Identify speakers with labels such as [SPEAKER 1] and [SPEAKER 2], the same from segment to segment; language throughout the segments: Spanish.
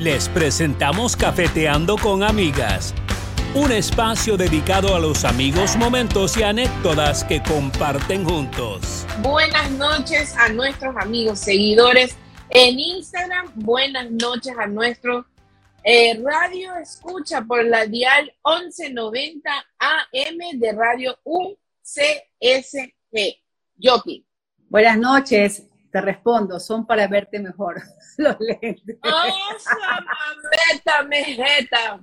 [SPEAKER 1] Les presentamos Cafeteando con Amigas, un espacio dedicado a los amigos, momentos y anécdotas que comparten juntos.
[SPEAKER 2] Buenas noches a nuestros amigos seguidores en Instagram. Buenas noches a nuestro eh, radio escucha por la dial 1190 AM de Radio UCSG. Yoki.
[SPEAKER 3] Buenas noches. Te respondo, son para verte mejor los lentes.
[SPEAKER 2] ¡Oh, meta, mejeta!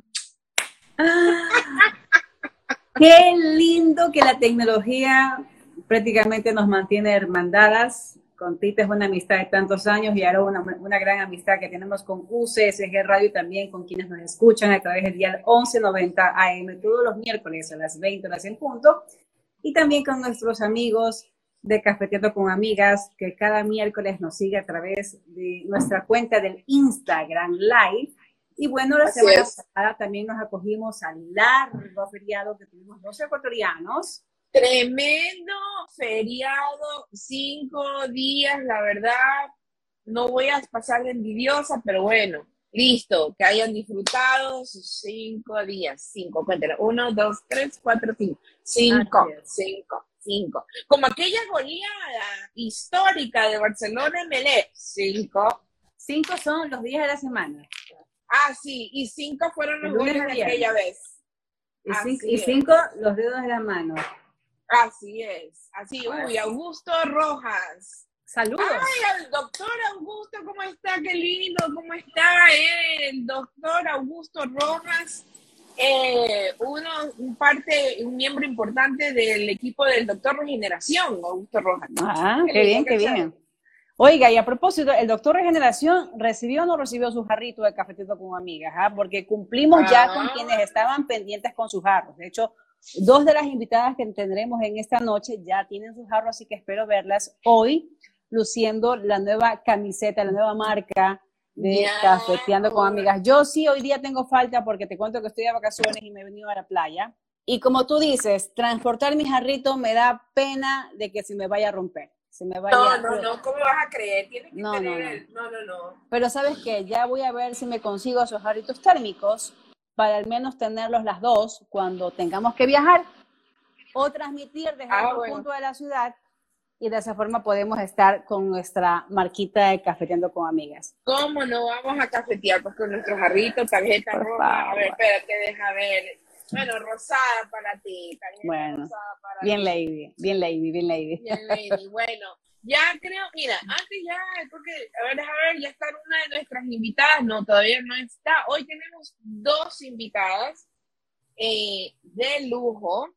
[SPEAKER 3] Qué lindo que la tecnología prácticamente nos mantiene hermandadas. Con Tita es una amistad de tantos años y ahora una, una gran amistad que tenemos con UCSG Radio y también con quienes nos escuchan a través del día 1190 AM todos los miércoles a las 20 horas en punto y también con nuestros amigos de Cafeteando con Amigas, que cada miércoles nos sigue a través de nuestra cuenta del Instagram Live. Y bueno, la semana pasada también nos acogimos al largo feriado que tuvimos dos ecuatorianos.
[SPEAKER 2] Tremendo feriado, cinco días, la verdad. No voy a pasar de envidiosa, pero bueno, listo, que hayan disfrutado sus cinco días. Cinco, cuéntelo. Uno, dos, tres, cuatro, cinco. Cinco, cinco. Como aquella goleada histórica de Barcelona en Melé. Cinco.
[SPEAKER 3] Cinco son los días de la semana.
[SPEAKER 2] Ah, sí, y cinco fueron los goles de aquella vez.
[SPEAKER 3] Y, cinco, los dedos de la mano.
[SPEAKER 2] Así es. Así, uy, Augusto Rojas.
[SPEAKER 3] Saludos.
[SPEAKER 2] Ay, al doctor Augusto, ¿cómo está? Qué lindo, ¿cómo está el doctor Augusto Rojas? eh, uno, un parte, un miembro importante del equipo del doctor Regeneración, Augusto Rojas.
[SPEAKER 3] Ah, qué bien, qué bien. Oiga, y a propósito, ¿el doctor Regeneración recibió o no recibió su jarrito de cafetito con amigas? Ah? Porque cumplimos ya con ah. quienes estaban pendientes con sus jarros. De hecho, dos de las invitadas que tendremos en esta noche ya tienen sus jarros, así que espero verlas hoy luciendo la nueva camiseta, la nueva marca de cafeteando con amigas. Yo sí hoy día tengo falta porque te cuento que estoy de vacaciones y me he venido a la playa. Y como tú dices, transportar mi jarrito me da pena de que se me vaya a romper. Se me vaya
[SPEAKER 2] no, no, no, ¿cómo vas a creer? Tienes que no, tener no, no, no, no.
[SPEAKER 3] Pero sabes qué, ya voy a ver si me consigo esos jarritos térmicos para al menos tenerlos las dos cuando tengamos que viajar o transmitir desde ah, otro punto de la ciudad y de esa forma podemos estar con nuestra marquita de cafeteando con amigas.
[SPEAKER 2] ¿Cómo no vamos a cafetear pues, con nuestros jarritos, tarjeta roja? A ver, espérate, deja ver. Bueno, rosada para ti.
[SPEAKER 3] Bueno, bien lady, bien lady, bien lady.
[SPEAKER 2] Bien lady, bueno. Ya creo, mira, antes ya, porque, a ver, a ver, ya está una de nuestras invitadas, no, todavía no está. Hoy tenemos dos invitadas eh, de lujo.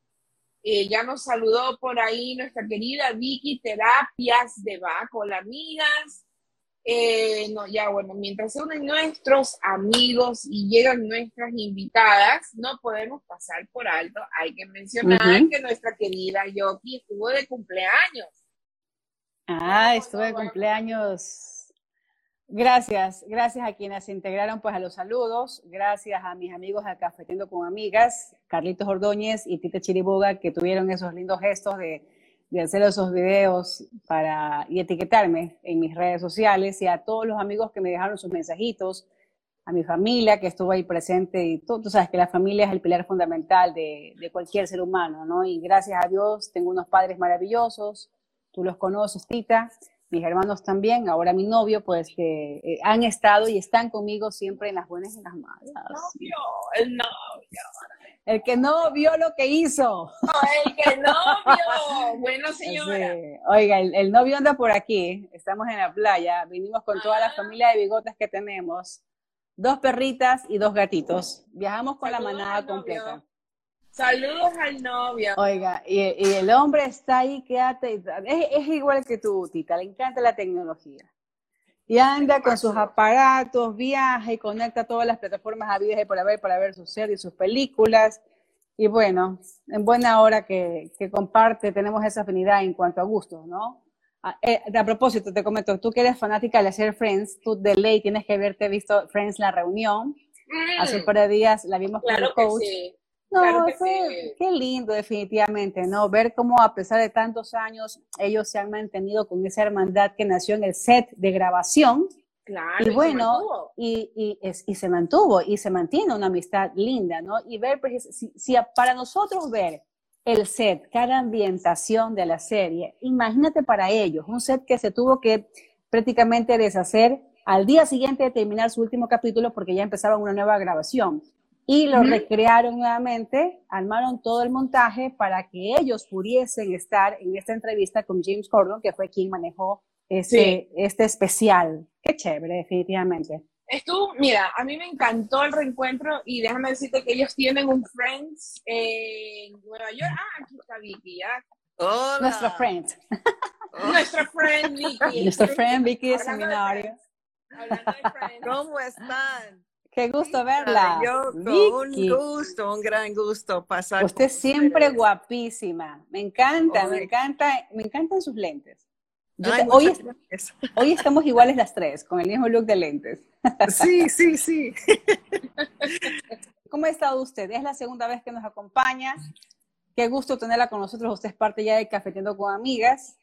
[SPEAKER 2] Eh, ya nos saludó por ahí nuestra querida Vicky Terapias de Baco, las amigas. Eh, no, ya bueno, mientras se unen nuestros amigos y llegan nuestras invitadas, no podemos pasar por alto. Hay que mencionar que nuestra querida Yoki estuvo de cumpleaños.
[SPEAKER 3] Ah, estuvo de cumpleaños Gracias, gracias a quienes se integraron pues a los saludos, gracias a mis amigos de Cafetiendo con Amigas, Carlitos Ordóñez y Tita Chiriboga, que tuvieron esos lindos gestos de, hacer esos videos para, y etiquetarme en mis redes sociales, y a todos los amigos que me dejaron sus mensajitos, a mi familia que estuvo ahí presente, y tú, tú sabes que la familia es el pilar fundamental de, de cualquier ser humano, ¿no? Y gracias a Dios tengo unos padres maravillosos, tú los conoces, Tita, mis hermanos también, ahora mi novio, pues que eh, han estado y están conmigo siempre en las buenas y en las malas.
[SPEAKER 2] El novio, el novio.
[SPEAKER 3] El que no vio lo que hizo.
[SPEAKER 2] el que no vio. Bueno, señora.
[SPEAKER 3] Oiga, el, novio anda por aquí. Estamos en la playa. Vinimos con toda la ah. familia de bigotes que tenemos. Dos perritas y dos gatitos. Viajamos con la manada completa.
[SPEAKER 2] Saludos al novio.
[SPEAKER 3] Oiga, y, el hombre está ahí, quédate. Es, es igual que tú, Tita, le encanta la tecnología. Y anda con sus aparatos, viaja y conecta todas las plataformas habidas y por haber para ver sus series, sus películas. Y bueno, en buena hora que, que comparte, tenemos esa afinidad en cuanto a gustos, ¿no? A, eh, a, propósito, te comento, tú que eres fanática de hacer Friends, tú de ley tienes que haberte visto Friends la reunión. Hace un par de días la vimos con el coach. No, qué lindo, definitivamente, ¿no? Ver cómo a pesar de tantos años ellos se han mantenido con esa hermandad que nació en el set de grabación.
[SPEAKER 2] Claro,
[SPEAKER 3] y bueno, y, y, y, se mantuvo y se mantiene una amistad linda, ¿no? Y ver, pues, si, si para nosotros ver el set, cada ambientación de la serie, imagínate para ellos, un set que se tuvo que prácticamente deshacer al día siguiente de terminar su último capítulo porque ya empezaba una nueva grabación. Y lo recrearon nuevamente, armaron todo el montaje para que ellos pudiesen estar en esta entrevista con James Corden, que fue quien manejó este, este especial. Qué chévere, definitivamente.
[SPEAKER 2] Estuvo, mira, a mí me encantó el reencuentro y déjame decirte que ellos tienen un Friends en Nueva York. Ah, aquí está Vicky, ya.
[SPEAKER 3] Hola. Nuestra friend.
[SPEAKER 2] Nuestra friend Vicky.
[SPEAKER 3] Nuestra friend Vicky de seminario.
[SPEAKER 4] ¿Cómo están?
[SPEAKER 3] Qué gusto verla.
[SPEAKER 4] Yo, un gusto, un gran gusto pasar.
[SPEAKER 3] Usted siempre guapísima. Me encanta, me encanta, me encantan sus lentes. hoy, hoy, estamos iguales las tres, con el mismo look de lentes.
[SPEAKER 4] Sí, sí, sí.
[SPEAKER 3] ¿Cómo ha estado usted? Es la segunda vez que nos acompaña. Qué gusto tenerla con nosotros. Usted es parte ya de Cafetiendo con Amigas.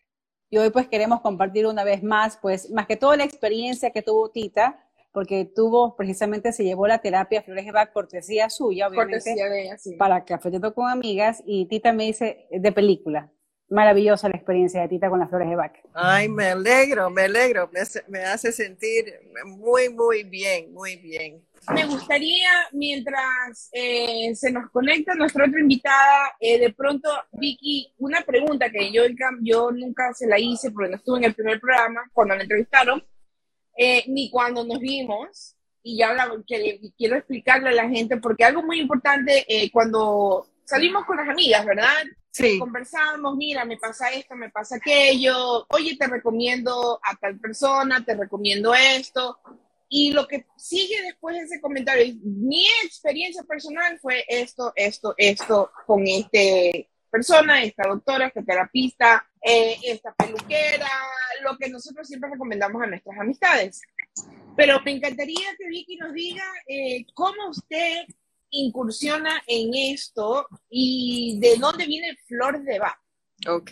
[SPEAKER 3] Y hoy pues queremos compartir una vez más, pues más que toda la experiencia que tuvo Tita, porque tuvo, precisamente se llevó la terapia Flores de Bach, cortesía suya, obviamente,
[SPEAKER 2] cortesía de ella, sí.
[SPEAKER 3] para Cafetiendo con Amigas. Y Tita me dice, de película, maravillosa la experiencia de Tita con las Flores de Bach.
[SPEAKER 4] Ay, me alegro, me alegro, me, me hace sentir muy, muy bien, muy bien
[SPEAKER 2] me gustaría, mientras eh, se nos conecta nuestra otra invitada, eh, de pronto, Vicky, una pregunta que yo, yo nunca se la hice porque no estuve en el primer programa, cuando la entrevistaron, eh, ni cuando nos vimos, y ya que, quiero explicarle a la gente, porque algo muy importante, cuando salimos con las amigas, ¿verdad?
[SPEAKER 4] Sí.
[SPEAKER 2] Conversamos, mira, me pasa esto, me pasa aquello, oye, te recomiendo a tal persona, te recomiendo esto y lo que sigue después de ese comentario, mi experiencia personal fue esto, esto, esto con esta persona, esta doctora, esta terapista, eh, esta peluquera, lo que nosotros siempre recomendamos a nuestras amistades. Pero me encantaría que Vicky nos diga eh, cómo usted incursiona en esto y de dónde viene Flor de Bach.
[SPEAKER 4] Ok.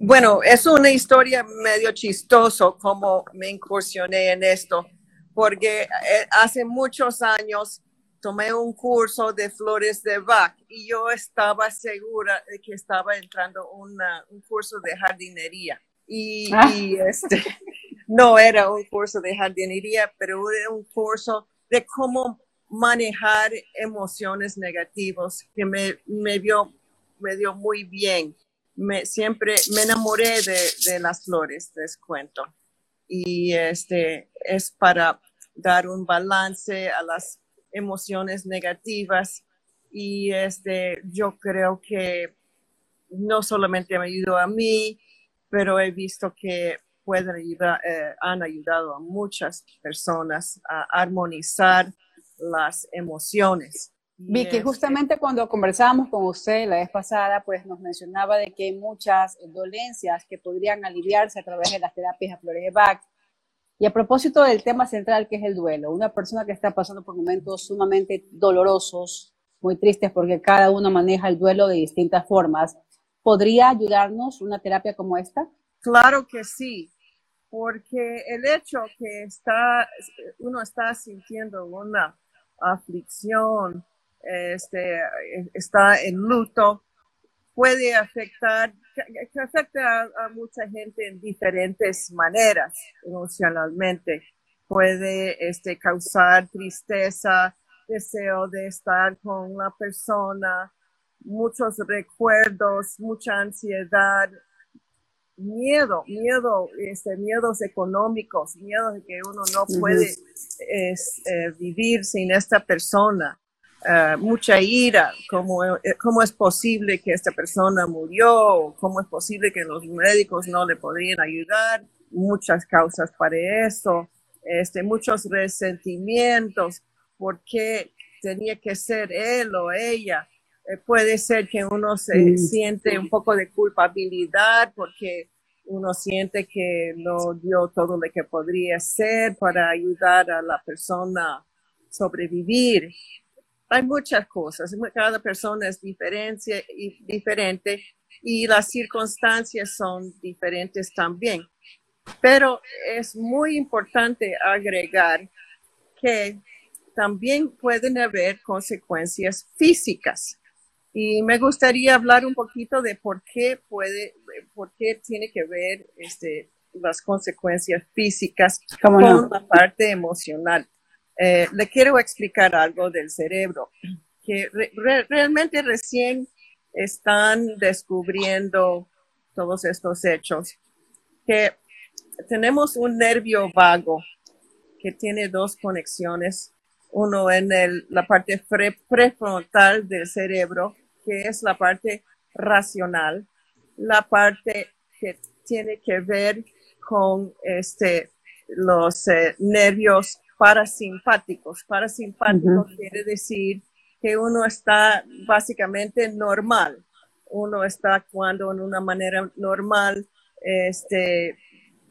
[SPEAKER 4] Bueno, es una historia medio chistoso cómo me incursioné en esto porque eh, hace muchos años tomé un curso de flores de Bach y yo estaba segura de que estaba entrando una, un curso de jardinería. Y, ah. este, no era un curso de jardinería, pero era un curso de cómo manejar emociones negativas que me, me, dio, me dio muy bien. Me, siempre me enamoré de, de las flores, les cuento. Y este es para dar un balance a las emociones negativas y este, yo creo que no solamente me ayudó a mí, pero he visto que pueden ayudar, eh, han ayudado a muchas personas a armonizar las emociones.
[SPEAKER 3] Vicky, este justamente cuando conversábamos con usted la vez pasada, pues nos mencionaba de que hay muchas dolencias que podrían aliviarse a través de las terapias a flores de Bach, y a propósito del tema central que es el duelo, una persona que está pasando por momentos sumamente dolorosos, muy tristes porque cada uno maneja el duelo de distintas formas, ¿podría ayudarnos una terapia como esta?
[SPEAKER 4] Claro que sí, porque el hecho que está, uno está sintiendo una aflicción, este, está en luto, puede afectar, que afecta a, mucha gente en diferentes maneras emocionalmente. Puede este, causar tristeza, deseo de estar con la persona, muchos recuerdos, mucha ansiedad, miedo, miedo, este, miedos económicos, miedo de que uno no puede eh, vivir sin esta persona. Eh, mucha ira, cómo, eh, cómo es posible que esta persona murió, cómo es posible que los médicos no le podrían ayudar, muchas causas para eso, este, muchos resentimientos, por qué tenía que ser él o ella. Eh, puede ser que uno se siente un poco de culpabilidad porque uno siente que no dio todo lo que podría ser para ayudar a la persona a sobrevivir hay muchas cosas, cada persona es diferente y, diferente y las circunstancias son diferentes también. Pero es muy importante agregar que también pueden haber consecuencias físicas. Y me gustaría hablar un poquito de por qué puede, por qué tiene que ver este, las consecuencias físicas con la parte emocional. Eh, le quiero explicar algo del cerebro, que realmente recién están descubriendo todos estos hechos, que tenemos un nervio vago que tiene dos conexiones, uno en la parte prefrontal del cerebro, que es la parte racional, la parte que tiene que ver con este, los eh, nervios parasimpáticos. Parasimpáticos quiere decir que uno está básicamente normal, uno está actuando en una manera normal, este,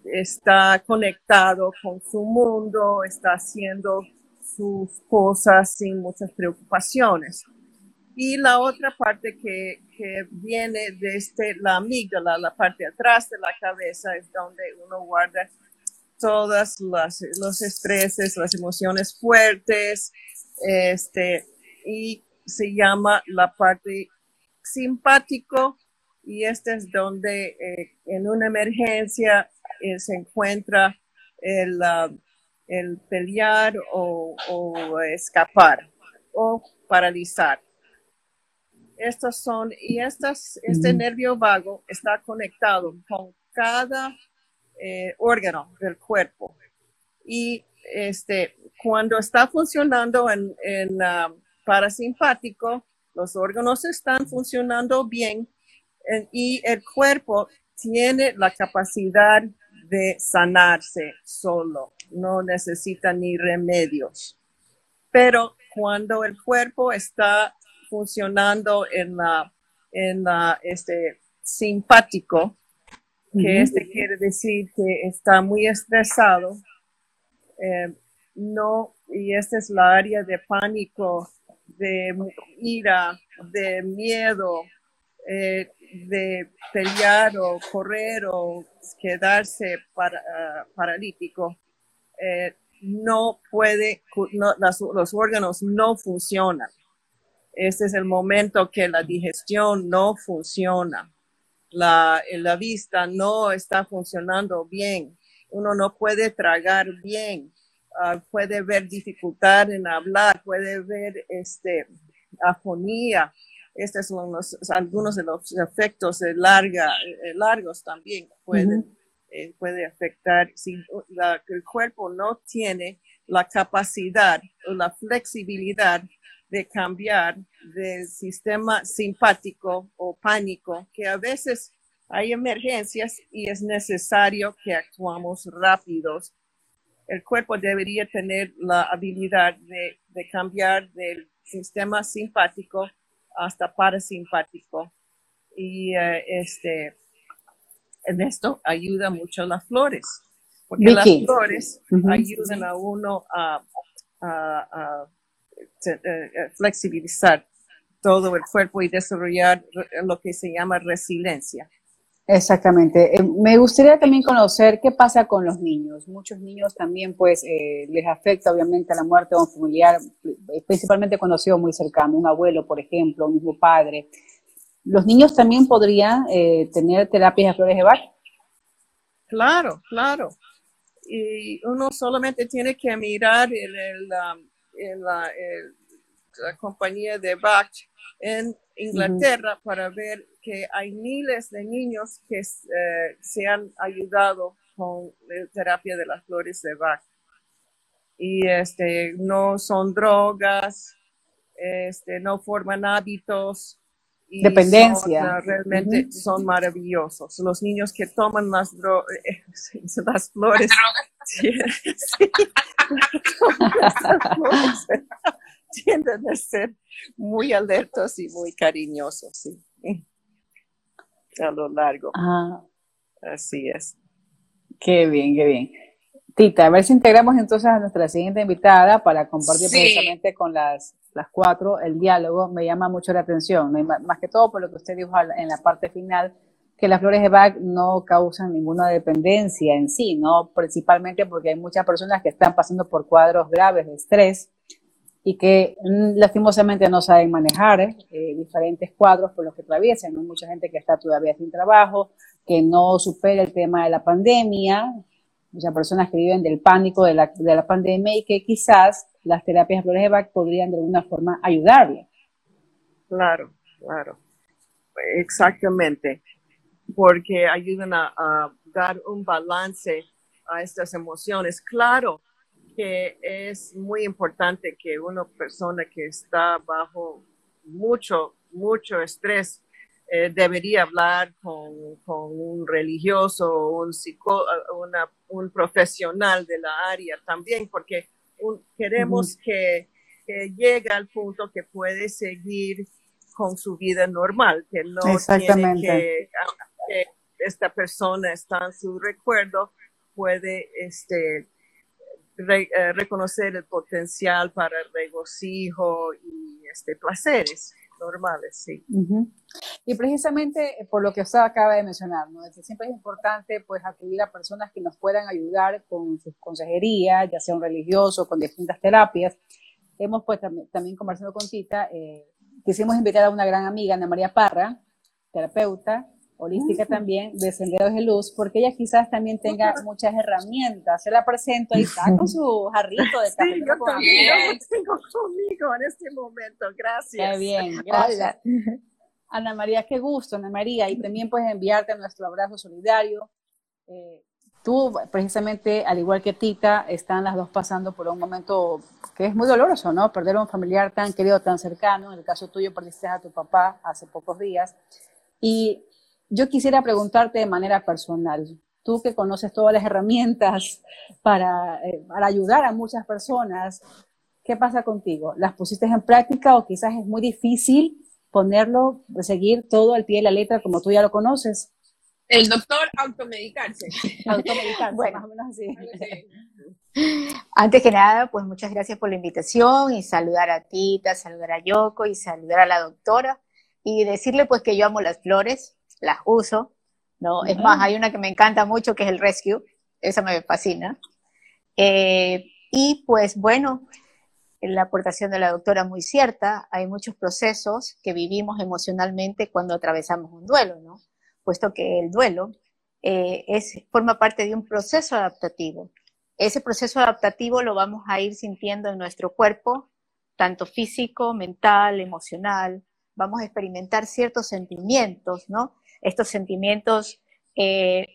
[SPEAKER 4] está conectado con su mundo, está haciendo sus cosas sin muchas preocupaciones. Y la otra parte que, viene desde la amígdala, la parte de atrás de la cabeza, es donde uno guarda todas las, los estreses, las emociones fuertes, este, y se llama la parte simpático y este es donde eh, en una emergencia eh, se encuentra el, ah, el pelear o, escapar o paralizar. Estos son, y estas, este nervio vago está conectado con cada eh, órgano del cuerpo. Y este, cuando está funcionando en, en ah, parasimpático, los órganos están funcionando bien y el cuerpo tiene la capacidad de sanarse solo, no necesita ni remedios. Pero cuando el cuerpo está funcionando en la, en este, simpático, que este quiere decir que está muy estresado, eh, no, y esta es la área de pánico de ira, de miedo, eh, de pelear o correr o quedarse para, paralítico, eh, no puede, los órganos no funcionan. Este es el momento que la digestión no funciona. La, la vista no está funcionando bien. Uno no puede tragar bien Ah, puede ver dificultad en hablar, puede ver este, afonía. Estos son algunos de los efectos de larga, eh, largos también pueden, eh, puede afectar. Si el cuerpo no tiene la capacidad o la flexibilidad de cambiar del sistema simpático o pánico, que a veces hay emergencias y es necesario que actuamos rápidos. El cuerpo debería tener la habilidad de, cambiar del sistema simpático hasta parasimpático. Y eh, este, en esto ayuda mucho las flores, porque las flores ayudan a uno a, eh, flexibilizar todo el cuerpo y desarrollar lo que se llama resiliencia.
[SPEAKER 3] Exactamente. Eh, me gustaría también conocer qué pasa con los niños. Muchos niños también, pues, eh, les afecta obviamente la muerte de un familiar, eh, principalmente cuando ha sido muy cercano, un abuelo, por ejemplo, un mismo padre. ¿Los niños también podrían tener terapias de flores de Bach?
[SPEAKER 4] Claro, claro. Y uno solamente tiene que mirar en, la, compañía de Bach en Inglaterra para ver que hay miles de niños que eh, se han ayudado con la terapia de las flores de Bach. Y este, no son drogas, este, no forman hábitos.
[SPEAKER 3] Dependencia.
[SPEAKER 4] realmente son maravillosos. Los niños que toman las, las flores. Tienden a ser muy alertos y muy cariñosos. Sí a lo largo. Así es.
[SPEAKER 3] Qué bien, qué bien. Tita, a ver si integramos entonces a nuestra siguiente invitada para compartir precisamente con las, las cuatro el diálogo. Me llama mucho la atención, más que todo por lo que usted dijo en la parte final, que las flores de Bach no causan ninguna dependencia en sí, ¿no? Principalmente porque hay muchas personas que están pasando por cuadros graves de estrés y que mm, lastimosamente no saben manejar eh, diferentes cuadros por los que atraviesan. Hay mucha gente que está todavía sin trabajo, que no supera el tema de la pandemia, muchas personas que viven del pánico de la, de la pandemia y que quizás las terapias de flores de Bach podrían de alguna forma ayudarle.
[SPEAKER 4] Claro, claro. Exactamente porque ayudan a, dar un balance a estas emociones. Claro que es muy importante que una persona que está bajo mucho, mucho estrés eh, debería hablar con, un religioso, un, psico, un profesional de la área también, porque queremos que, llegue al punto que puede seguir con su vida normal, que no tiene que que esta persona está en su recuerdo, puede este, eh, reconocer el potencial para regocijo y este, placeres normales, sí.
[SPEAKER 3] Y precisamente por lo que usted acaba de mencionar, ¿no? siempre es importante pues acudir a personas que nos puedan ayudar con sus consejerías, ya sea un religioso, con distintas terapias. Hemos pues también, conversado con Tita, eh, quisimos invitar a una gran amiga, Ana María Parra, terapeuta, holística también de Senderos de Luz, porque ella quizás también tenga muchas herramientas. Se la presento, ahí está con su jarrito de café.
[SPEAKER 4] Sí, yo también tengo conmigo en este momento, gracias.
[SPEAKER 3] Qué bien, gracias. Ana María, qué gusto, Ana María, y también puedes enviarte nuestro abrazo solidario. Eh, tú, precisamente, al igual que Tita, están las dos pasando por un momento que es muy doloroso, ¿no? Perder a un familiar tan querido, tan cercano. En el caso tuyo, perdiste a tu papá hace pocos días. Y yo quisiera preguntarte de manera personal, tú que conoces todas las herramientas para, eh, para ayudar a muchas personas, ¿qué pasa contigo? ¿Las pusiste en práctica o quizás es muy difícil ponerlo, seguir todo al pie de la letra como tú ya lo conoces?
[SPEAKER 2] El doctor automedicarse.
[SPEAKER 3] automedicarse, bueno. más o menos así.
[SPEAKER 5] Antes que nada, pues muchas gracias por la invitación y saludar a Tita, saludar a Yoko y saludar a la doctora y decirle pues que yo amo las flores, las uso, ¿no? Es más, hay una que me encanta mucho que es el Rescue, esa me fascina. Eh, y pues bueno, la aportación de la doctora muy cierta, hay muchos procesos que vivimos emocionalmente cuando atravesamos un duelo, ¿no? Puesto que el duelo eh, es, forma parte de un proceso adaptativo. Ese proceso adaptativo lo vamos a ir sintiendo en nuestro cuerpo, tanto físico, mental, emocional. Vamos a experimentar ciertos sentimientos, ¿no? Estos sentimientos eh,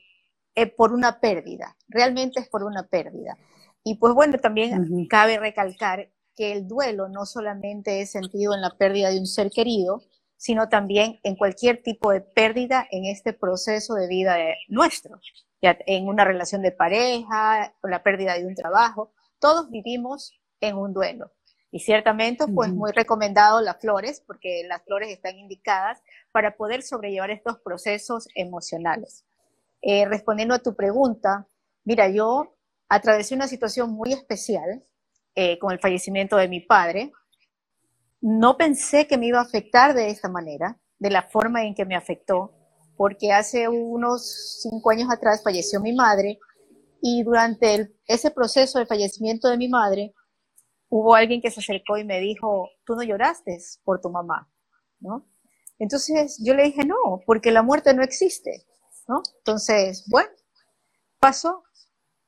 [SPEAKER 5] eh, por una pérdida, realmente es por una pérdida. Y pues bueno, también cabe recalcar que el duelo no solamente es sentido en la pérdida de un ser querido, sino también en cualquier tipo de pérdida en este proceso de vida nuestro, ya en una relación de pareja, con la pérdida de un trabajo, todos vivimos en un duelo. Y ciertamente, pues muy recomendado las flores, porque las flores están indicadas para poder sobrellevar estos procesos emocionales. Eh, respondiendo a tu pregunta, mira, yo atravesé una situación muy especial eh, con el fallecimiento de mi padre. No pensé que me iba a afectar de esta manera, de la forma en que me afectó, porque hace unos cinco años atrás falleció mi madre y durante ese proceso de fallecimiento de mi madre, hubo alguien que se acercó y me dijo, tú no lloraste por tu mamá, ¿no? Entonces yo le dije, no, porque la muerte no existe, ¿no? Entonces, bueno, pasó,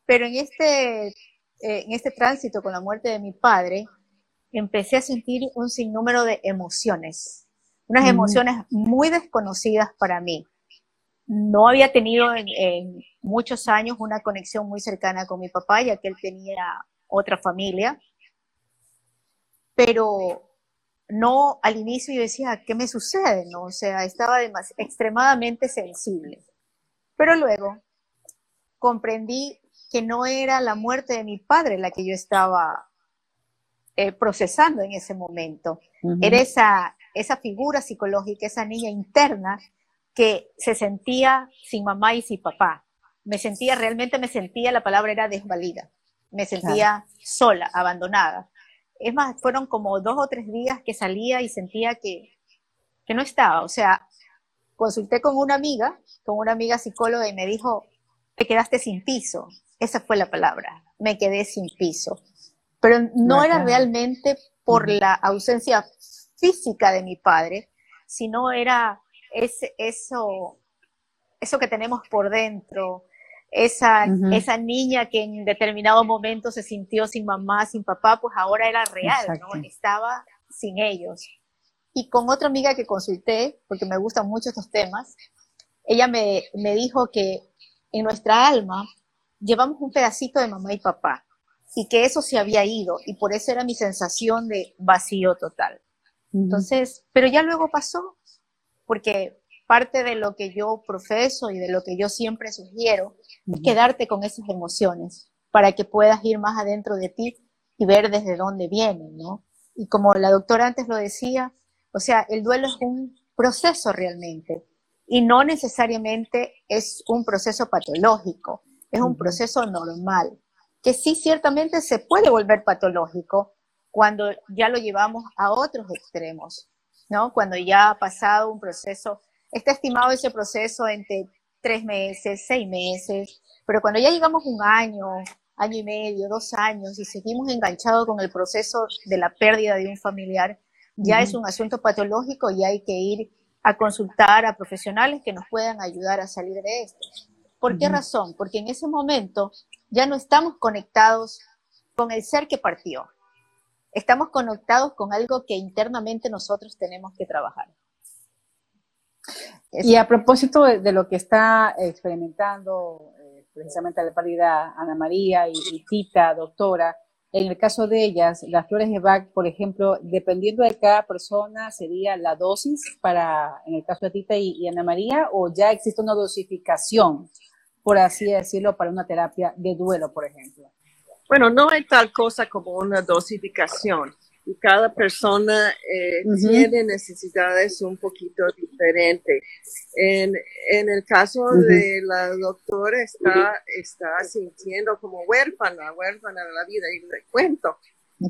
[SPEAKER 5] pero en este, eh, en este tránsito con la muerte de mi padre, empecé a sentir un sinnúmero de emociones, unas emociones muy desconocidas para mí. No había tenido en, en muchos años una conexión muy cercana con mi papá, ya que él tenía otra familia, pero no al inicio yo decía, ¿qué me sucede? No? O sea, estaba extremadamente sensible. Pero luego comprendí que no era la muerte de mi padre la que yo estaba eh, procesando en ese momento. Era esa, esa figura psicológica, esa niña interna que se sentía sin mamá y sin papá. Me sentía, realmente me sentía, la palabra era desvalida. Me sentía sola, abandonada. Es más, fueron como dos o tres días que salía y sentía que, que no estaba. O sea, consulté con una amiga, con una amiga psicóloga y me dijo, te quedaste sin piso. Esa fue la palabra, me quedé sin piso. Pero no era realmente por la ausencia física de mi padre, sino era ese, eso, eso que tenemos por dentro, esa, esa niña que en determinado momento se sintió sin mamá, sin papá, pues ahora era real, ¿no? Estaba sin ellos. Y con otra amiga que consulté, porque me gustan mucho estos temas, ella me, me dijo que en nuestra alma llevamos un pedacito de mamá y papá y que eso se había ido y por eso era mi sensación de vacío total. Entonces, pero ya luego pasó, porque parte de lo que yo profeso y de lo que yo siempre sugiero es quedarte con esas emociones para que puedas ir más adentro de ti y ver desde dónde vienen, ¿no? Y como la doctora antes lo decía, o sea, el duelo es un proceso realmente y no necesariamente es un proceso patológico, es un proceso normal, que sí ciertamente se puede volver patológico cuando ya lo llevamos a otros extremos, ¿no? Cuando ya ha pasado un proceso, está estimado ese proceso entre tres meses, seis meses, pero cuando ya llegamos un año, año y medio, dos años y seguimos enganchados con el proceso de la pérdida de un familiar, ya es un asunto patológico y hay que ir a consultar a profesionales que nos puedan ayudar a salir de esto. ¿Por qué razón? Porque en ese momento ya no estamos conectados con el ser que partió. Estamos conectados con algo que internamente nosotros tenemos que trabajar.
[SPEAKER 3] Y a propósito de, lo que está experimentando eh, precisamente la paridad Ana María y, Tita, doctora, en el caso de ellas, las flores de Bach, por ejemplo, dependiendo de cada persona, sería la dosis para, en el caso de Tita y, Ana María, o ya existe una dosificación, por así decirlo, para una terapia de duelo, por ejemplo.
[SPEAKER 4] Bueno, no hay tal cosa como una dosificación y cada persona eh, tiene necesidades un poquito diferentes. En, en el caso de la doctora está, está sintiendo como huérfana, huérfana de la vida. Y le cuento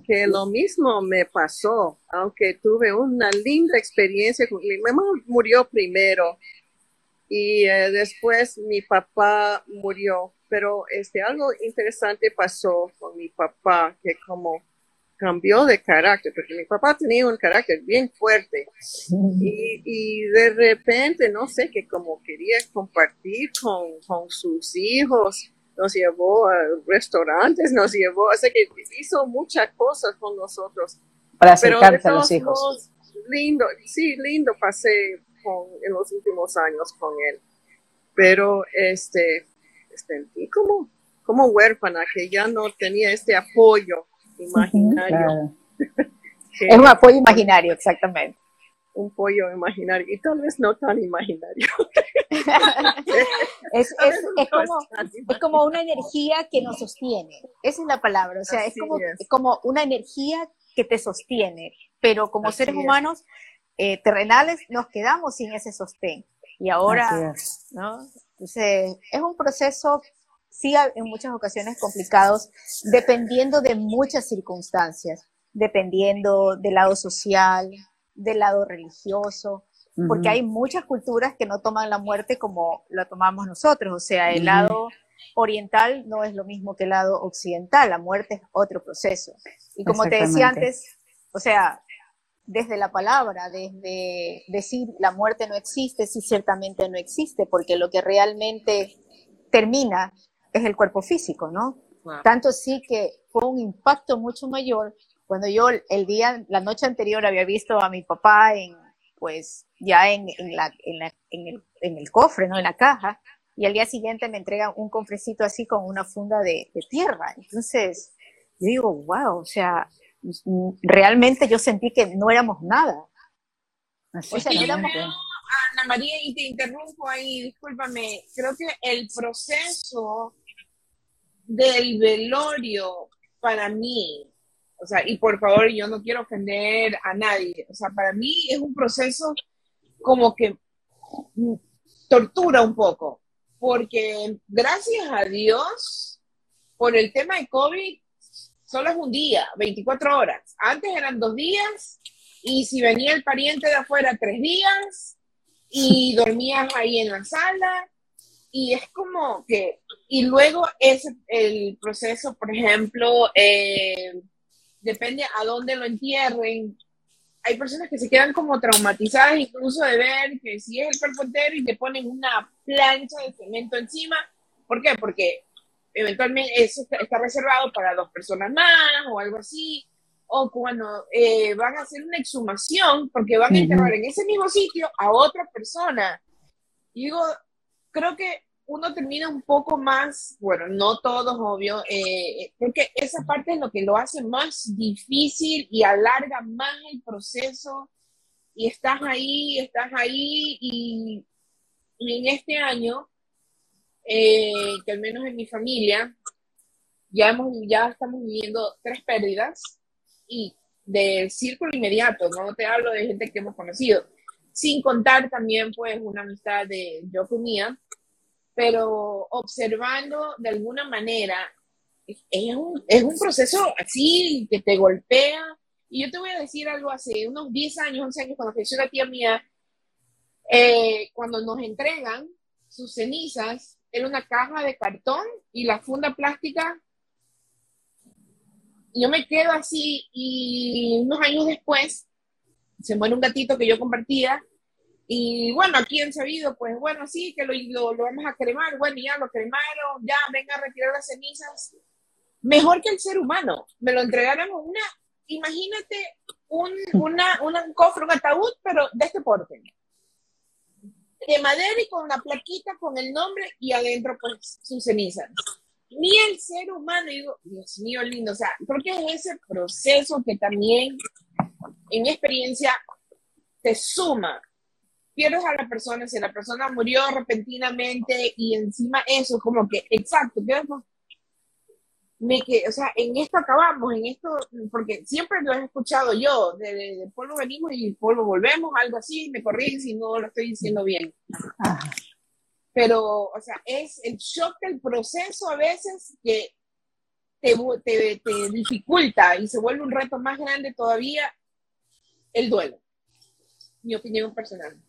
[SPEAKER 4] que lo mismo me pasó, aunque tuve una linda experiencia. Mi mamá murió primero y eh, después mi papá murió. Pero este, algo interesante pasó con mi papá, que como cambió de carácter, porque mi papá tenía un carácter bien fuerte y, y de repente, no sé, que como quería compartir con, con, sus hijos, nos llevó a restaurantes, nos llevó, o sea que hizo muchas cosas con nosotros.
[SPEAKER 3] Para acercarse a los hijos.
[SPEAKER 4] lindo, sí, lindo pasé con, en los últimos años con él, pero este, sentí como, como huérfana, que ya no tenía este apoyo imaginario.
[SPEAKER 5] es un apoyo imaginario, exactamente.
[SPEAKER 4] Un pollo imaginario y tal vez no tan imaginario.
[SPEAKER 5] es, es, es, como, es, como, una energía que nos sostiene. Esa es la palabra. O sea, es como, como, una energía que te sostiene. Pero como seres humanos eh, terrenales nos quedamos sin ese sostén. Y ahora, ¿no? Entonces, es un proceso sí en muchas ocasiones complicados, dependiendo de muchas circunstancias, dependiendo del lado social, del lado religioso, porque hay muchas culturas que no toman la muerte como la tomamos nosotros, o sea, el lado oriental no es lo mismo que el lado occidental, la muerte es otro proceso. Y como te decía antes, o sea, desde la palabra, desde decir la muerte no existe, sí ciertamente no existe, porque lo que realmente termina es el cuerpo físico, ¿no? Tanto sí que fue un impacto mucho mayor cuando yo el día, la noche anterior había visto a mi papá en, pues, ya en, en, la, en, la, en, el, en el cofre, ¿no? En la caja, y al día siguiente me entregan un cofrecito así con una funda de, de tierra. Entonces, yo digo, wow, o sea, realmente yo sentí que no éramos nada.
[SPEAKER 2] o sea, no éramos... Ana María, y te interrumpo ahí, discúlpame, creo que el proceso del velorio para mí, o sea, y por favor, yo no quiero ofender a nadie, o sea, para mí es un proceso como que tortura un poco, porque gracias a Dios, por el tema de COVID, solo es un día, 24 horas. Antes eran dos días, y si venía el pariente de afuera, tres días, y dormías ahí en la sala y es como que, y luego es el proceso, por ejemplo, eh, depende a dónde lo entierren. Hay personas que se quedan como traumatizadas incluso de ver que si es el cuerpo entero y te ponen una plancha de cemento encima. ¿Por qué? Porque eventualmente eso está, reservado para dos personas más o algo así. O cuando eh, van a hacer una exhumación, porque van a enterrar en ese mismo sitio a otra persona. Y digo, creo que uno termina un poco más, bueno, no todos, obvio, eh, porque esa parte es lo que lo hace más difícil y alarga más el proceso. Y estás ahí, estás ahí, y, en este año, eh, que al menos en mi familia, ya, hemos, ya estamos viviendo tres pérdidas y del círculo inmediato, no te hablo de gente que hemos conocido, sin contar también pues una amistad de yo con mía, pero observando de alguna manera, es un, es un proceso así que te golpea. Y yo te voy a decir algo, hace unos 10 años, 11 años, cuando falleció la tía mía, eh, cuando nos entregan sus cenizas, era una caja de cartón y la funda plástica. Yo me quedo así y unos años después se muere un gatito que yo compartía y bueno, aquí han sabido, pues bueno, sí, que lo, lo, vamos a cremar, bueno, ya lo cremaron, ya venga a retirar las cenizas. Mejor que el ser humano. Me lo entregaron una, imagínate un, una, un cofre, un ataúd, pero de este porte. De madera y con la plaquita con el nombre y adentro pues sus cenizas. Ni el ser humano, digo, Dios mío, lindo. O sea, creo que es ese proceso que también, en mi experiencia, te suma pierdes a la persona, si la persona murió repentinamente y encima eso, como que, exacto, me que, o sea, en esto acabamos, en esto, porque siempre lo he escuchado yo, de, polvo venimos y polvo volvemos, algo así, me corrigen si no lo estoy diciendo bien. Pero, o sea, es el shock del proceso a veces que te, te, te dificulta y se vuelve un reto más grande todavía el duelo. Mi opinión personal.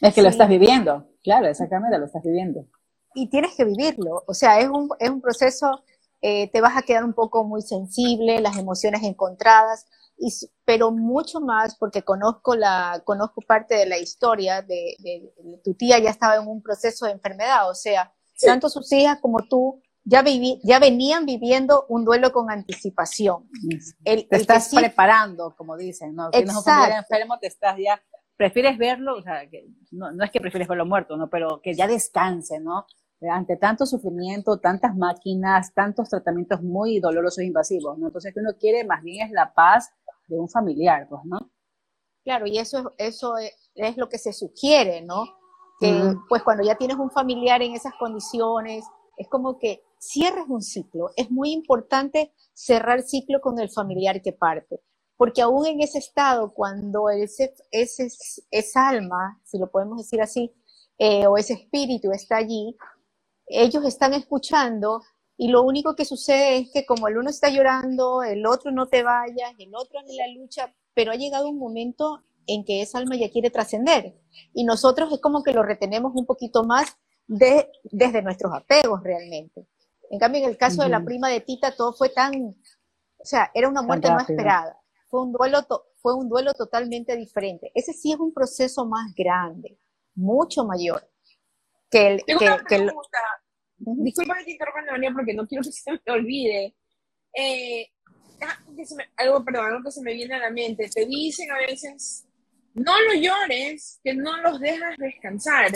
[SPEAKER 3] Es que lo estás viviendo, claro, exactamente, lo estás viviendo.
[SPEAKER 5] Y tienes que vivirlo, o sea, es un, es un proceso, eh, te vas a quedar un poco muy sensible, las emociones encontradas, y, pero mucho más porque conozco, la, conozco parte de la historia de, tu tía ya estaba en un proceso de enfermedad, o sea, tanto sus hijas como tú ya, viví, ya venían viviendo un duelo con anticipación.
[SPEAKER 3] te estás preparando, como dicen, ¿no? Si no enfermo, te estás ya prefieres verlo, o sea, que no, no, es que prefieres verlo muerto, ¿no? Pero que ya descanse, ¿no? Ante tanto sufrimiento, tantas máquinas, tantos tratamientos muy dolorosos e invasivos, ¿no? Entonces, que uno quiere más bien es la paz de un familiar, pues, ¿no?
[SPEAKER 5] Claro, y eso, eso es, lo que se sugiere, ¿no? Que, pues, cuando ya tienes un familiar en esas condiciones, es como que cierres un ciclo. Es muy importante cerrar el ciclo con el familiar que parte porque aún en ese estado, cuando ese, ese, esa alma, si lo podemos decir así, eh, o ese espíritu está allí, ellos están escuchando y lo único que sucede es que como el uno está llorando, el otro no te vayas, el otro en la lucha, pero ha llegado un momento en que esa alma ya quiere trascender. Y nosotros es como que lo retenemos un poquito más de, desde nuestros apegos realmente. En cambio, en el caso de la prima de Tita, todo fue tan, o sea, era una muerte no esperada fue un duelo, fue un duelo totalmente diferente. Ese sí es un proceso más grande, mucho mayor que el...
[SPEAKER 2] que, que Disculpa que te interrumpa, porque no quiero que se me olvide. Eh, algo, perdón, algo que se me viene a la mente. Te dicen a veces, no lo llores, que no los dejas descansar.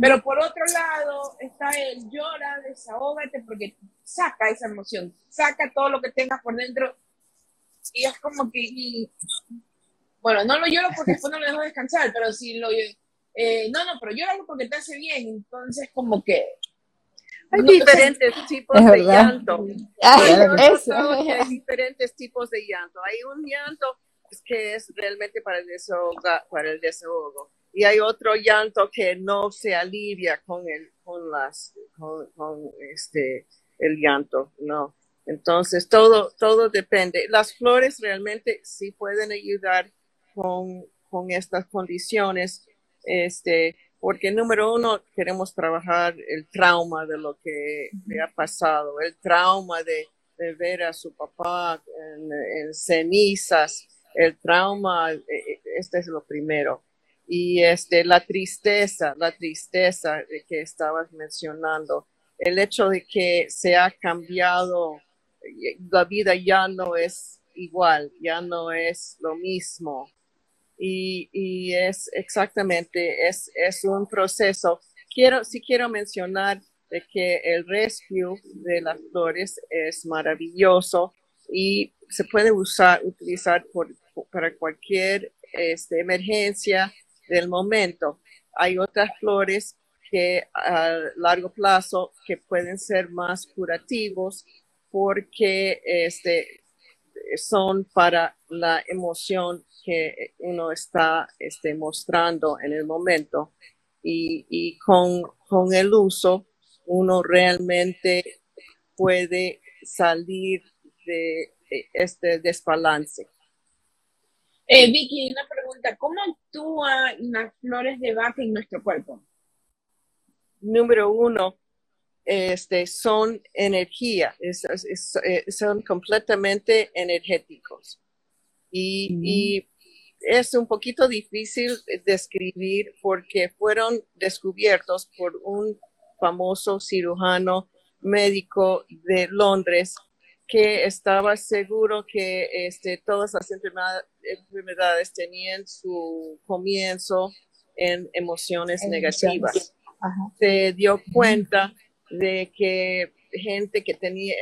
[SPEAKER 2] Pero por otro lado está el llora, desahógate, porque saca esa emoción, saca todo lo que tengas por dentro y es como que, bueno, no lo lloro porque después no lo dejo descansar, pero si lo, eh, no, no, pero lloro porque te hace bien, entonces como que...
[SPEAKER 4] Hay diferentes tipos de llanto. hay diferentes tipos de llanto. Hay un llanto que es realmente para el desahogo, para el desahogo. Y hay otro llanto que no se alivia con el, con las, con, con este, el llanto, no. Entonces, todo, todo depende. Las flores realmente sí pueden ayudar con, con estas condiciones este, porque número uno, queremos trabajar el trauma de lo que le ha pasado, el trauma de, ver a su papá en, cenizas, el trauma, e, e, este es lo primero. Y este, la tristeza, la tristeza que estabas mencionando, el hecho de que se ha cambiado, la vida ya no es igual, ya no es lo mismo. Y, es exactamente, es, es un proceso. Quiero, sí quiero mencionar de que el rescue de las flores es maravilloso y se puede usar, utilizar para cualquier este, emergencia del momento. Hay otras flores que a largo plazo que pueden ser más curativos porque este, son para la emoción que uno está este, mostrando en el momento y, con, con, el uso uno realmente puede salir de este desbalance.
[SPEAKER 2] Eh, Vicky, una pregunta, ¿cómo actúan las flores de vaca en nuestro cuerpo?
[SPEAKER 4] Número uno, este, son energía, eh, son completamente energéticos. Y, es un poquito difícil describir porque fueron descubiertos por un famoso cirujano médico de Londres que estaba seguro que este, todas las enfermedades tenían su comienzo en emociones negativas. Se dio cuenta de que gente que tenía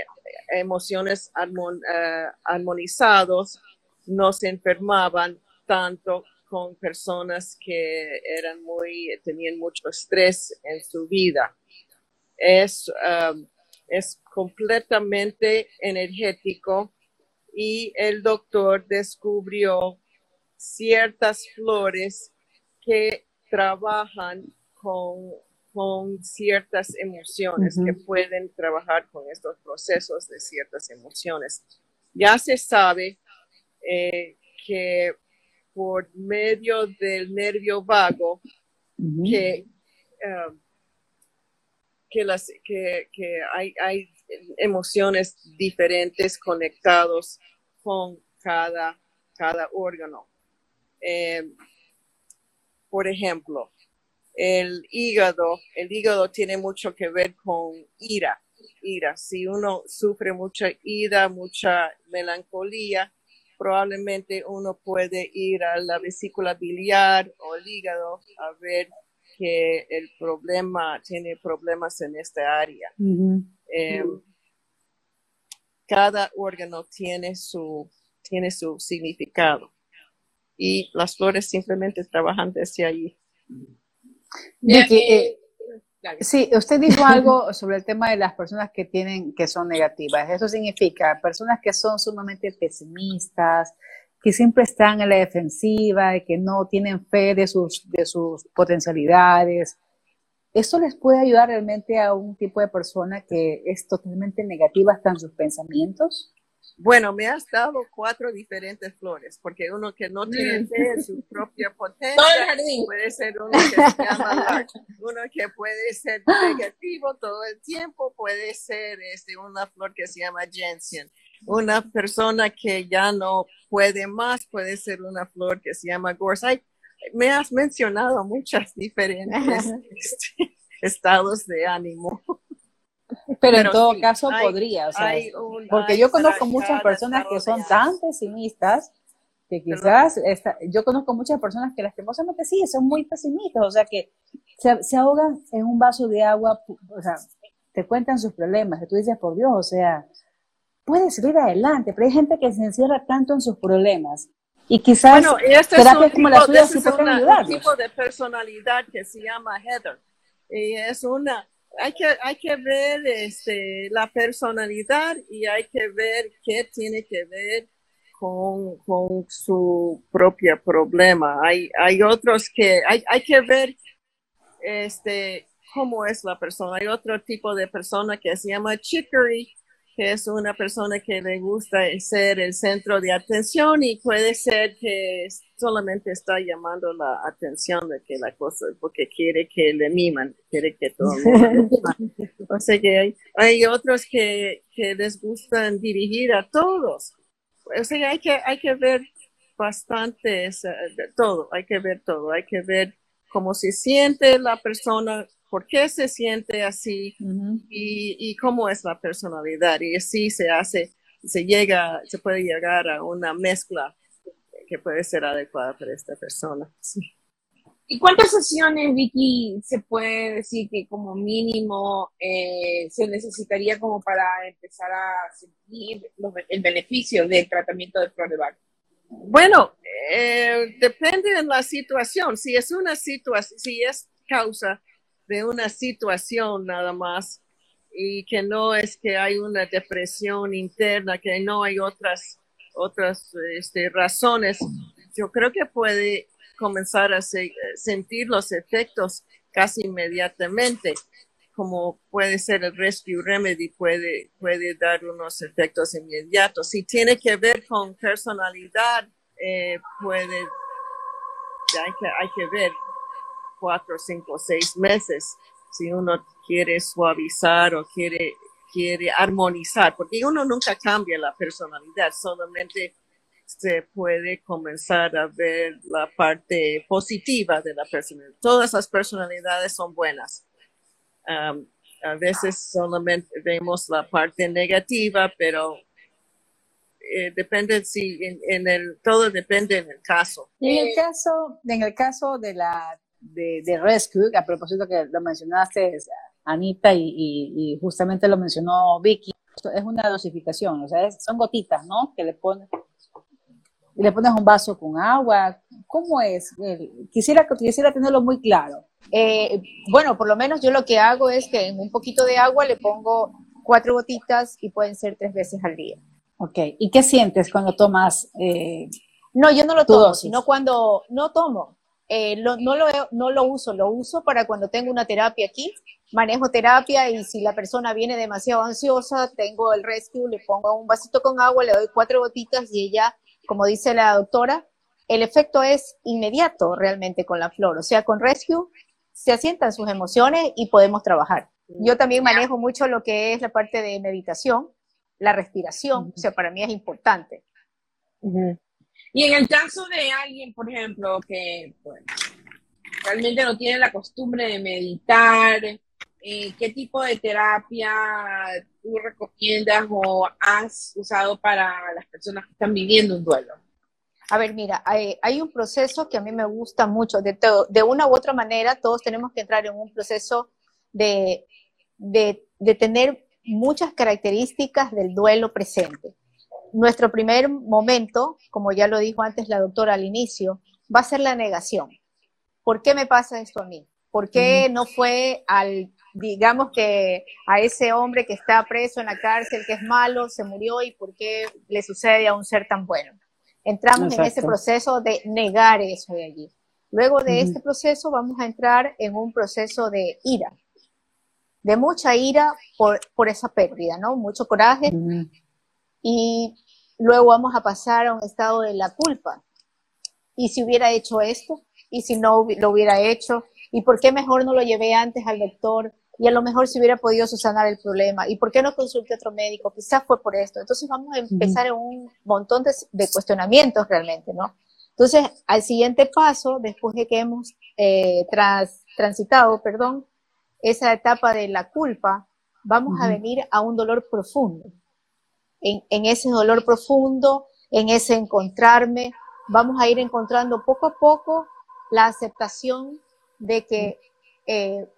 [SPEAKER 4] emociones eh, armonizados no se enfermaban tanto con personas que eran muy, tenían mucho estrés en su vida. Es, um, es completamente energético y el doctor descubrió ciertas flores que trabajan con con ciertas emociones, que pueden trabajar con estos procesos de ciertas emociones. Ya se sabe eh, que por medio del nervio vago, que, um, que, las, que, hay, hay, emociones diferentes conectados con cada, cada órgano. Eh, por ejemplo, el hígado, el hígado tiene mucho que ver con ira, ira. Si uno sufre mucha ira, mucha melancolía, probablemente uno puede ir a la vesícula biliar o el hígado a ver que el problema tiene problemas en esta área. Em, cada órgano tiene su, tiene su significado y las flores simplemente trabajan desde allí.
[SPEAKER 3] Vicky, eh, sí, usted dijo algo sobre el tema de las personas que tienen, que son negativas. Eso significa personas que son sumamente pesimistas, que siempre están en la defensiva, que no tienen fe de sus, de sus potencialidades. ¿Eso les puede ayudar realmente a un tipo de persona que es totalmente negativa hasta en sus pensamientos?
[SPEAKER 4] Bueno, me has dado cuatro diferentes flores, porque uno que no tiene fe en su propia potencia puede ser uno que se llama uno que puede ser negativo todo el tiempo, puede ser este, una flor que se llama Jensen. Una persona que ya no puede más puede ser una flor que se llama Gorse. me has mencionado muchas diferentes este, estados de ánimo.
[SPEAKER 3] Pero, en todo caso podría, porque yo conozco muchas personas que son tan pesimistas que quizás, yo conozco muchas personas que lastimosamente sí, son muy pesimistas, o sea que se, ahogan en un vaso de agua, o sea, te cuentan sus problemas, y tú dices, por Dios, o sea, puedes salir adelante, pero hay gente que se encierra tanto en sus problemas y quizás
[SPEAKER 4] bueno, este es un como la suya sí un tipo de personalidad que se llama Heather. Y es una, hay que, hay que ver este, la personalidad y hay que ver qué tiene que ver con, con su propio problema. Hay, hay otros que hay, hay que ver este, cómo es la persona. Hay otro tipo de persona que se llama chicory, que es una persona que le gusta ser el centro de atención y puede ser que solamente está llamando la atención de que la cosa, porque quiere que le miman, quiere que todo el mundo O sea que hay, hay otros que, que, les gustan dirigir a todos. O sea, hay que, hay que ver bastante todo, hay que ver todo, hay que ver cómo se siente la persona por qué se siente así y, cómo es la personalidad. Y así se hace, se llega, se puede llegar a una mezcla que puede ser adecuada para esta persona.
[SPEAKER 2] ¿Y cuántas sesiones, Vicky, se puede decir que como mínimo eh, se necesitaría como para empezar a sentir el beneficio del tratamiento de flor de Bach?
[SPEAKER 4] Bueno, eh, depende de la situación. Si es una situación, si es causa de una situación nada más y que no es que hay una depresión interna, que no hay otras, otras este, razones, yo creo que puede comenzar a sentir los efectos casi inmediatamente, como puede ser el Rescue Remedy, puede, puede dar unos efectos inmediatos. Si tiene que ver con personalidad, eh, puede, hay que, hay que ver cuatro, cinco, seis meses si uno quiere suavizar o quiere, quiere armonizar, porque uno nunca cambia la personalidad, solamente se puede comenzar a ver la parte positiva de la personalidad. Todas las personalidades son buenas. a veces solamente vemos la parte negativa, pero eh, depende si en, el todo depende en el caso.
[SPEAKER 3] En el caso, en el caso de la de, Rescue, a propósito que lo mencionaste, Anita, y, justamente lo mencionó Vicky, es una dosificación, o sea, son gotitas, ¿no? Que le pones, y le pones un vaso con agua. ¿Cómo es? Quisiera, quisiera tenerlo muy claro.
[SPEAKER 5] Eh, bueno, por lo menos yo lo que hago es que en un poquito de agua le pongo cuatro gotitas y pueden ser tres veces al día.
[SPEAKER 3] Ok, ¿y qué sientes cuando tomas? Eh,
[SPEAKER 5] no, yo no lo tomo, sino cuando no tomo. Eh, no, lo, no lo uso, lo uso para cuando tengo una terapia aquí, manejo terapia y si la persona viene demasiado ansiosa, tengo el rescue, le pongo un vasito con agua, le doy cuatro gotitas y ella, como dice la doctora, el efecto es inmediato realmente con la flor, o sea, con rescue se asientan sus emociones y podemos trabajar. Yo también manejo mucho lo que es la parte de meditación, la respiración, o sea, para mí es importante.
[SPEAKER 2] Y en el caso de alguien, por ejemplo, que realmente no tiene la costumbre de meditar, eh, ¿qué tipo de terapia tú recomiendas o has usado para las personas que están viviendo un duelo?
[SPEAKER 5] A ver, mira, hay, un proceso que a mí me gusta mucho. De, de una u otra manera, todos tenemos que entrar en un proceso de, de, de tener muchas características del duelo presente nuestro primer momento, como ya lo dijo antes la doctora al inicio, va a ser la negación. ¿Por qué me pasa esto a mí? ¿Por qué no fue al, digamos que a ese hombre que está preso en la cárcel, que es malo, se murió y por qué le sucede a un ser tan bueno? Entramos en ese proceso de negar eso de allí. Luego de este proceso vamos a entrar en un proceso de ira, de mucha ira por, por esa pérdida, ¿no? Mucho coraje, y luego vamos a pasar a un estado de la culpa. ¿Y si hubiera hecho esto? ¿Y si no lo hubiera hecho? ¿Y por qué mejor no lo llevé antes al doctor? Y a lo mejor si hubiera podido sanar el problema. ¿Y por qué no consulté a otro médico? Quizás fue por esto. Entonces vamos a empezar en un montón de, cuestionamientos realmente, ¿no? Entonces, al siguiente paso, después de que hemos eh, transitado, perdón, esa etapa de la culpa, vamos a venir a un dolor profundo en, ese dolor profundo, en ese encontrarme, vamos a ir encontrando poco a poco la aceptación de que eh,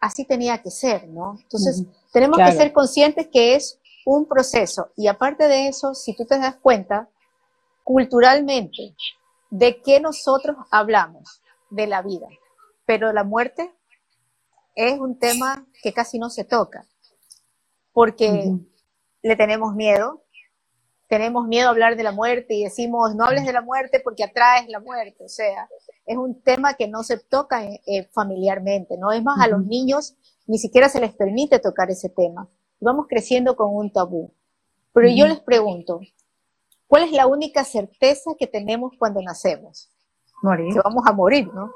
[SPEAKER 5] así tenía que ser, ¿no? Entonces, tenemos que ser conscientes que es un proceso. Y aparte de eso, si tú te das cuenta, culturalmente, de qué nosotros hablamos de la vida, pero la muerte es un tema que casi no se toca, porque le tenemos miedo. Tenemos miedo a hablar de la muerte y decimos, no hables de la muerte porque atraes la muerte. O sea, es un tema que no se toca eh, familiarmente, ¿no? Es más, a los niños ni siquiera se les permite tocar ese tema. vamos creciendo con un tabú. Pero yo les pregunto, ¿cuál es la única certeza que tenemos cuando nacemos?
[SPEAKER 3] Morir.
[SPEAKER 5] Que vamos a morir, ¿no?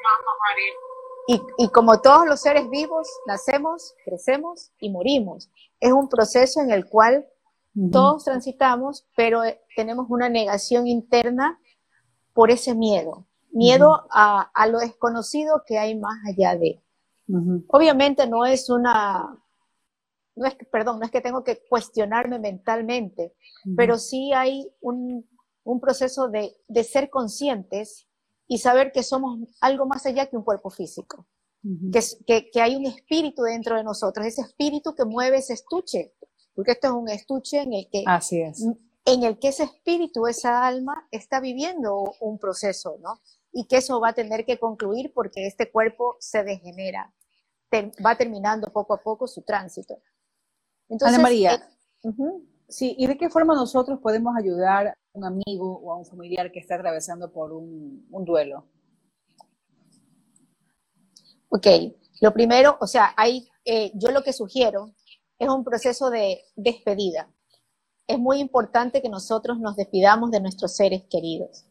[SPEAKER 5] Y, y, como todos los seres vivos, nacemos, crecemos y morimos. Es un proceso en el cual todos transitamos, pero eh, tenemos una negación interna por ese miedo. Miedo a, a, lo desconocido que hay más allá de. Obviamente no es una, no es que, perdón, no es que tengo que cuestionarme mentalmente, pero sí hay un, un proceso de, de ser conscientes y saber que somos algo más allá que un cuerpo físico, que, que, que, hay un espíritu dentro de nosotros, ese espíritu que mueve ese estuche, porque esto es un estuche en el que,
[SPEAKER 3] Así es.
[SPEAKER 5] en el que ese espíritu, esa alma está viviendo un proceso, ¿no? Y que eso va a tener que concluir porque este cuerpo se degenera, te, va terminando poco a poco su tránsito.
[SPEAKER 3] Entonces, Ana María, eh, uh -huh. sí, ¿y de qué forma nosotros podemos ayudar a un amigo o a un familiar que está atravesando por un, un duelo?
[SPEAKER 5] Ok, lo primero, o sea, hay, eh, yo lo que sugiero es un proceso de despedida. Es muy importante que nosotros nos despidamos de nuestros seres queridos.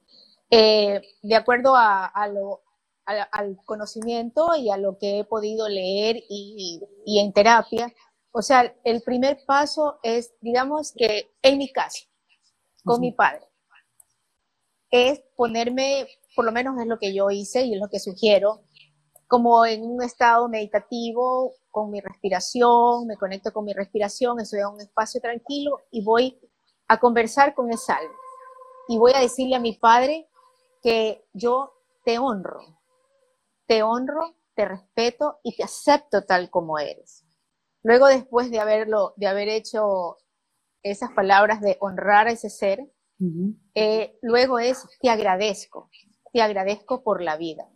[SPEAKER 5] Eh, de acuerdo a, a lo, a, al conocimiento y a lo que he podido leer y, y, en terapia, o sea, el primer paso es, digamos que en mi caso, con uh -huh. mi padre, es ponerme, por lo menos es lo que yo hice y es lo que sugiero, como en un estado meditativo, con mi respiración, me conecto con mi respiración, estoy en un espacio tranquilo y voy a conversar con esa alma. Y voy a decirle a mi padre que yo te honro, te honro, te respeto y te acepto tal como eres. Luego, después de haberlo, de haber hecho esas palabras de honrar a ese ser, uh -huh. eh, luego es te agradezco, te agradezco por la vida,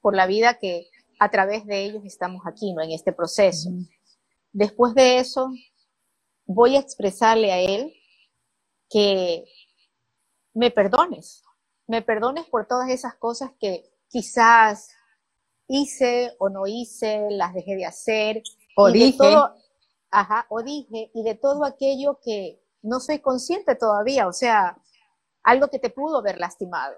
[SPEAKER 5] por la vida que a través de ellos estamos aquí, ¿no? En este proceso. Uh -huh. Después de eso, voy a expresarle a él que me perdones, me perdones por todas esas cosas que quizás hice o no hice, las dejé de hacer.
[SPEAKER 3] O dije.
[SPEAKER 5] Todo, ajá, o dije, y de todo aquello que no soy consciente todavía, o sea, algo que te pudo haber lastimado.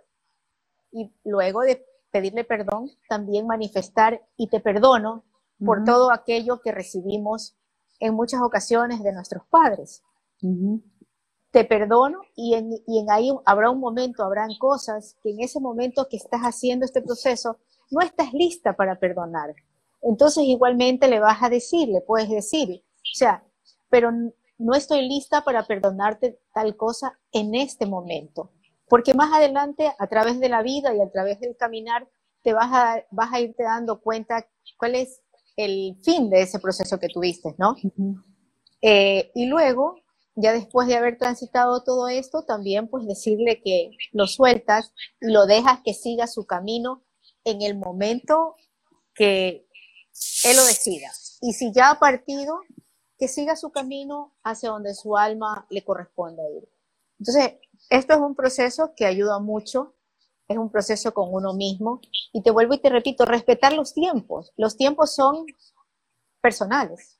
[SPEAKER 5] Y luego de pedirle perdón, también manifestar y te perdono por uh -huh. todo aquello que recibimos en muchas ocasiones de nuestros padres. Uh -huh. Te perdono y en, y en ahí habrá un momento, habrán cosas que en ese momento que estás haciendo este proceso no estás lista para perdonar. Entonces igualmente le vas a decir, le puedes decir, o sea, pero no estoy lista para perdonarte tal cosa en este momento. Porque más adelante, a través de la vida y a través del caminar, te vas a, vas a irte dando cuenta cuál es el fin de ese proceso que tuviste, ¿no? Uh -huh. eh, y luego, ya después de haber transitado todo esto, también pues decirle que lo sueltas y lo dejas que siga su camino en el momento que él lo decida. Y si ya ha partido, que siga su camino hacia donde su alma le corresponda ir. Entonces, esto es un proceso que ayuda mucho, es un proceso con uno mismo. Y te vuelvo y te repito, respetar los tiempos. Los tiempos son personales.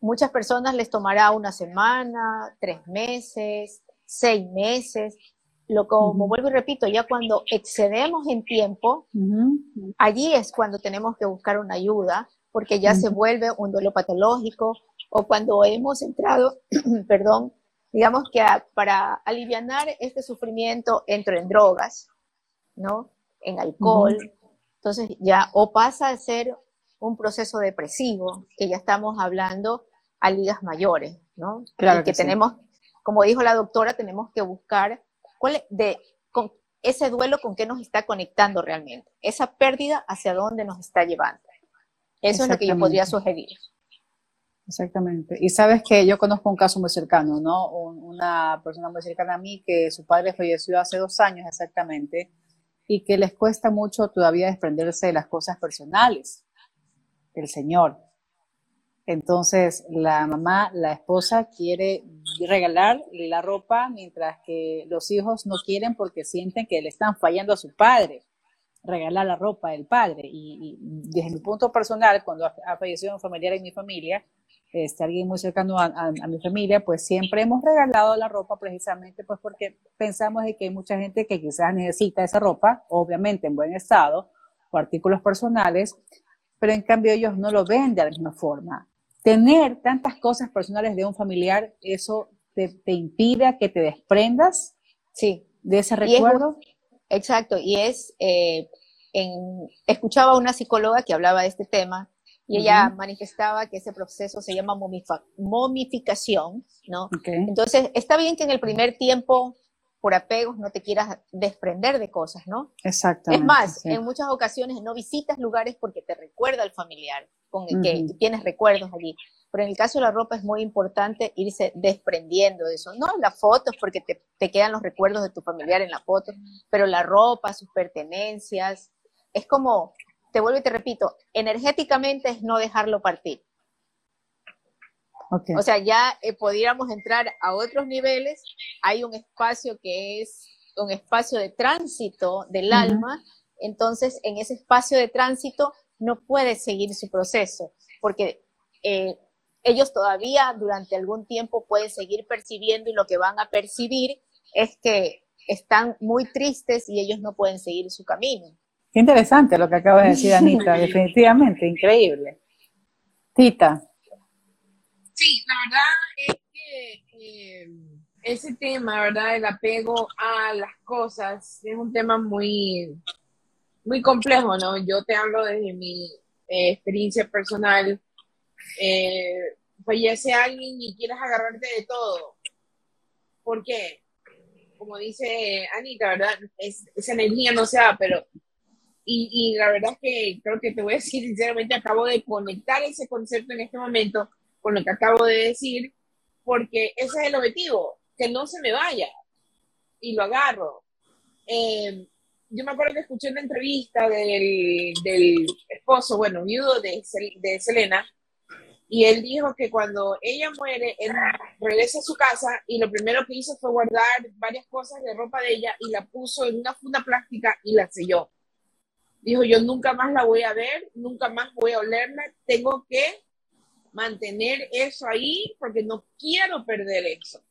[SPEAKER 5] Muchas personas les tomará una semana, tres meses, seis meses. Lo como uh -huh. vuelvo y repito, ya cuando excedemos en tiempo, uh -huh. allí es cuando tenemos que buscar una ayuda, porque ya uh -huh. se vuelve un duelo patológico o cuando hemos entrado, perdón, digamos que a, para aliviar este sufrimiento entro en drogas, ¿no? En alcohol. Uh -huh. Entonces ya o pasa a ser un proceso depresivo, que ya estamos hablando a ligas mayores, ¿no?
[SPEAKER 3] Claro
[SPEAKER 5] y que,
[SPEAKER 3] que
[SPEAKER 5] tenemos, sí. como dijo la doctora, tenemos que buscar cuál es de con ese duelo con qué nos está conectando realmente, esa pérdida hacia dónde nos está llevando. Eso es lo que yo podría sugerir.
[SPEAKER 3] Exactamente. Y sabes que yo conozco un caso muy cercano, ¿no? Una persona muy cercana a mí que su padre falleció hace dos años exactamente y que les cuesta mucho todavía desprenderse de las cosas personales del Señor. Entonces, la mamá, la esposa quiere regalar la ropa mientras que los hijos no quieren porque sienten que le están fallando a su padre regalar la ropa del padre. Y, y desde mi punto personal, cuando ha, fallecido un familiar en mi familia, este, alguien muy cercano a, a, a, mi familia, pues siempre hemos regalado la ropa precisamente pues porque pensamos de que hay mucha gente que quizás necesita esa ropa, obviamente en buen estado, o artículos personales, pero en cambio ellos no lo ven de la misma forma. Tener tantas cosas personales de un familiar, eso te, te impide que te desprendas
[SPEAKER 5] sí.
[SPEAKER 3] de ese recuerdo.
[SPEAKER 5] Es, exacto, y es, eh, en, escuchaba a una psicóloga que hablaba de este tema y ella uh -huh. manifestaba que ese proceso se llama momificación, ¿no?
[SPEAKER 3] Okay.
[SPEAKER 5] Entonces, está bien que en el primer tiempo, por apegos, no te quieras desprender de cosas, ¿no?
[SPEAKER 3] Exactamente.
[SPEAKER 5] Es más,
[SPEAKER 3] sí.
[SPEAKER 5] en muchas ocasiones no visitas lugares porque te recuerda al familiar con el uh -huh. que tienes recuerdos allí. Pero en el caso de la ropa es muy importante irse desprendiendo de eso. No las fotos, porque te, te quedan los recuerdos de tu familiar en la foto, pero la ropa, sus pertenencias, es como te vuelvo y te repito, energéticamente es no dejarlo partir.
[SPEAKER 3] Okay.
[SPEAKER 5] O sea, ya eh, pudiéramos entrar a otros niveles, hay un espacio que es un espacio de tránsito del uh -huh. alma, entonces en ese espacio de tránsito no puede seguir su proceso, porque eh, ellos todavía durante algún tiempo pueden seguir percibiendo y lo que van a percibir es que están muy tristes y ellos no pueden seguir su camino.
[SPEAKER 3] Qué interesante lo que acabas de decir, Anita, definitivamente, increíble. Tita.
[SPEAKER 2] Sí, la verdad es que eh, ese tema, ¿verdad? El apego a las cosas es un tema muy, muy complejo, ¿no? Yo te hablo desde mi eh, experiencia personal. Eh, fallece alguien y quieres agarrarte de todo. ¿Por qué? Como dice Anita, ¿verdad? Es, esa energía no se da, pero y, la verdad es que creo que te voy a decir sinceramente, acabo de conectar ese concepto en este momento con lo que acabo de decir, porque ese es el objetivo, que no se me vaya y lo agarro. Eh, yo me acuerdo que escuché una entrevista del, del esposo, bueno, viudo de, de Selena, y él dijo que cuando ella muere, él regresa a su casa y lo primero que hizo fue guardar varias cosas de ropa de ella y la puso en una funda plástica y la selló dijo, yo nunca más la voy a ver, nunca más voy a olerla, tengo que mantener eso ahí porque no quiero perder eso.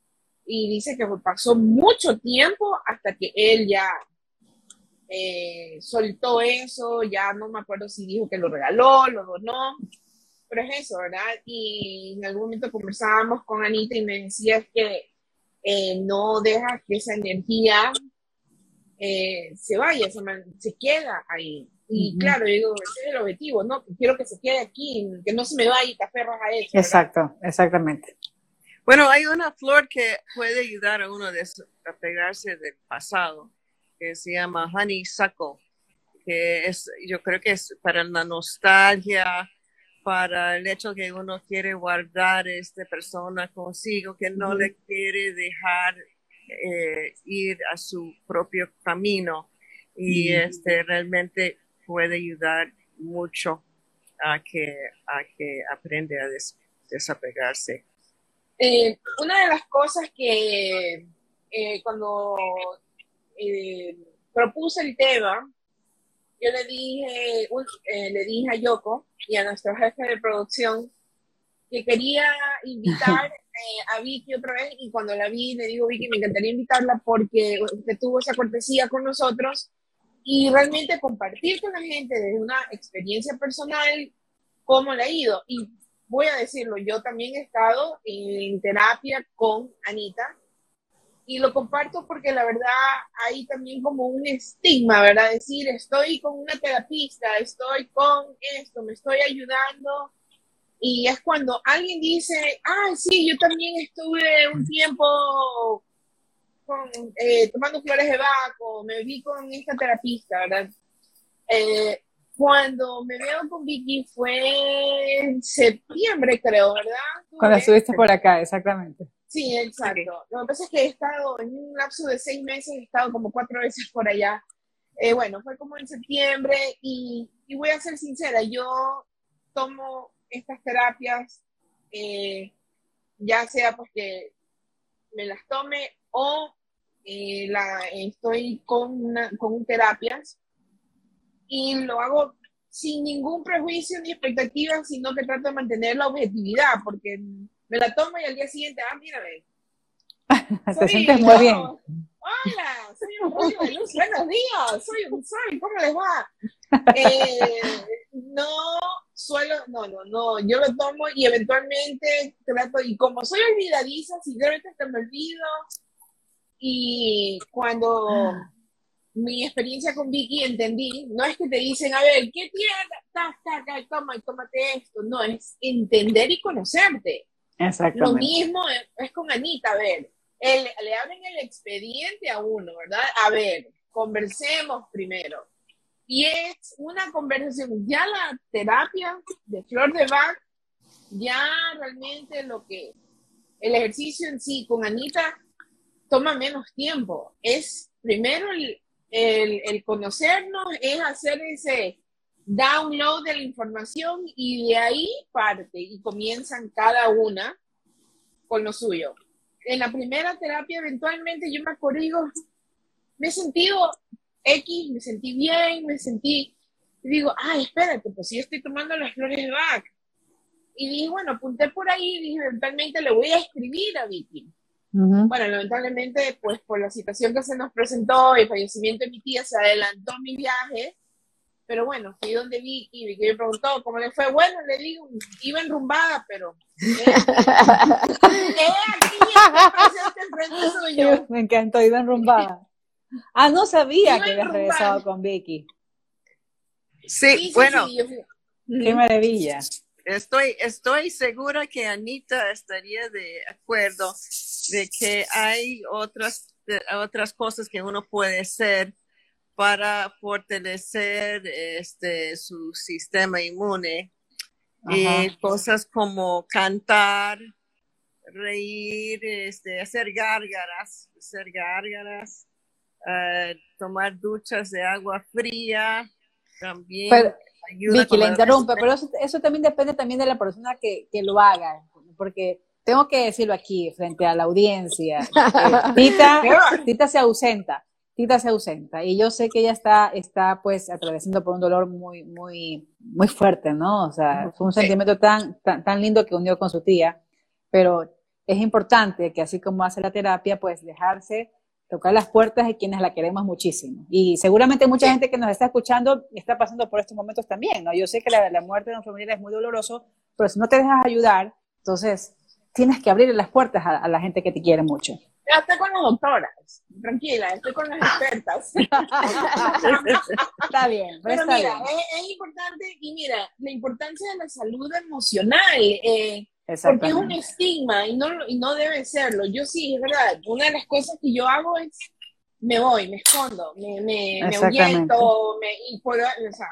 [SPEAKER 2] Y dice que pasó mucho tiempo hasta que él ya eh, soltó eso, ya no me acuerdo si dijo que lo regaló, lo donó, pero es eso, ¿verdad? Y en algún momento conversábamos con Anita y me decía que eh, no dejas que esa energía eh, se vaya, se, man, se, queda ahí. Y uh -huh. claro, yo digo, ese es el objetivo, ¿no? Quiero que se quede aquí, que no se me vaya y te aferras a eso.
[SPEAKER 3] Exacto, ¿verdad? exactamente.
[SPEAKER 4] Bueno, hay una flor que puede ayudar a uno a desapegarse del pasado, que se llama honeysuckle, que es, yo creo que es para la nostalgia, para el hecho que uno quiere guardar a esta persona consigo, que no uh -huh. le quiere dejar eh, ir a su propio camino y mm. este realmente puede ayudar mucho a que, a que aprende a des, desapegarse.
[SPEAKER 2] Eh, una de las cosas que eh, cuando eh, propuse el tema, yo le dije, un, le dije a Yoko y a nuestro jefe de producción que quería invitar eh, a Vicky otra vez y cuando la vi le digo, Vicky, me encantaría invitarla porque usted tuvo esa cortesía con nosotros y realmente compartir con la gente desde una experiencia personal cómo le ha ido. Y voy a decirlo, yo también he estado en terapia con Anita y lo comparto porque la verdad hay también como un estigma, ¿verdad? Decir, estoy con una terapista, estoy con esto, me estoy ayudando y es cuando alguien dice, ah, sí, yo también estuve un tiempo con, eh, tomando flores de Baco, me vi con esta terapista, ¿verdad? Eh, cuando me veo con Vicky fue en septiembre, creo, ¿verdad?
[SPEAKER 3] Cuando estuviste por acá, exactamente.
[SPEAKER 2] Sí, exacto. Lo que pasa es que he estado en un lapso de seis meses, he estado como cuatro veces por allá. Eh, bueno, fue como en septiembre y, y voy a ser sincera, yo tomo estas terapias, eh, ya sea porque me las tome o eh, la, estoy con, una, con terapias y lo hago sin ningún prejuicio ni expectativa, sino que trato de mantener la objetividad, porque me la tomo y al día siguiente, ah, mírame.
[SPEAKER 3] Te sientes muy bien.
[SPEAKER 2] Hola, soy un rollo de luz, buenos días, soy un sol, ¿cómo les va? Eh, no suelo, no, no, no, yo lo tomo y eventualmente trato, y como soy olvidadiza, si de repente me olvido, y cuando mi experiencia con Vicky entendí, no es que te dicen, a ver, ¿qué tienes? Toma, tómate esto. No, es entender y conocerte.
[SPEAKER 3] Exactamente.
[SPEAKER 2] Lo mismo es, con Anita, a ver, le abren el expediente a uno, ¿verdad? A ver, conversemos primero. Y es una conversación, ya la terapia de Flor de Bach, ya realmente lo que, el ejercicio en sí con Anita toma menos tiempo. Es primero el, el, conocernos es hacer ese download de la información y de ahí parte y comienzan cada una con lo suyo. En la primera terapia eventualmente yo me acuerdo digo, me he sentido X, me sentí bien, me sentí, y digo, ay, espérate, pues si estoy tomando las flores de Bach. Y dije, bueno, apunté por ahí y dije, eventualmente le voy a escribir a Vicky. Bueno, lamentablemente, pues por la situación que se nos presentó, el fallecimiento de mi tía, se adelantó mi viaje. Pero bueno, fui donde vi y Vicky me preguntó cómo le fue. Bueno, le digo, iba enrumbada, pero. Eh,
[SPEAKER 3] me encantó, iba enrumbada. Ah, no sabía que habías regresado con Vicky.
[SPEAKER 4] Sí, bueno.
[SPEAKER 3] Qué maravilla.
[SPEAKER 4] Estoy, estoy segura que Anita estaría de acuerdo de que hay otras, otras cosas que uno puede hacer para fortalecer este, su sistema inmune. Y cosas como cantar, reír, este, hacer gárgaras, hacer gárgaras, eh, tomar duchas de agua fría, también.
[SPEAKER 3] Vicky, le interrumpe, pero eso, también depende también de la persona que, que, lo haga, porque tengo que decirlo aquí frente a la audiencia. Tita, Tita se ausenta, Tita se ausenta, y yo sé que ella está, está pues atravesando por un dolor muy, muy, muy fuerte, ¿no? O sea, fue un sentimiento tan, tan, tan lindo que unió con su tía, pero es importante que así como hace la terapia, pues dejarse tocar las puertas de quienes la queremos muchísimo. Y seguramente mucha gente que nos está escuchando está pasando por estos momentos también, ¿no? Yo sé que la, la muerte de un familiar es muy doloroso, pero si no te dejas ayudar, entonces tienes que abrir las puertas a, la gente que te quiere mucho.
[SPEAKER 2] Ya estoy con las doctoras, tranquila, estoy con las expertas.
[SPEAKER 3] está bien,
[SPEAKER 2] pero,
[SPEAKER 3] está
[SPEAKER 2] mira,
[SPEAKER 3] bien.
[SPEAKER 2] Es, es, importante, y mira, la importancia de la salud emocional. Eh, porque es un estigma y no, y no debe serlo. Yo sí, es verdad, una de las cosas que yo hago es, me voy, me escondo, me, me, me ahuyento, me, y puedo, o sea,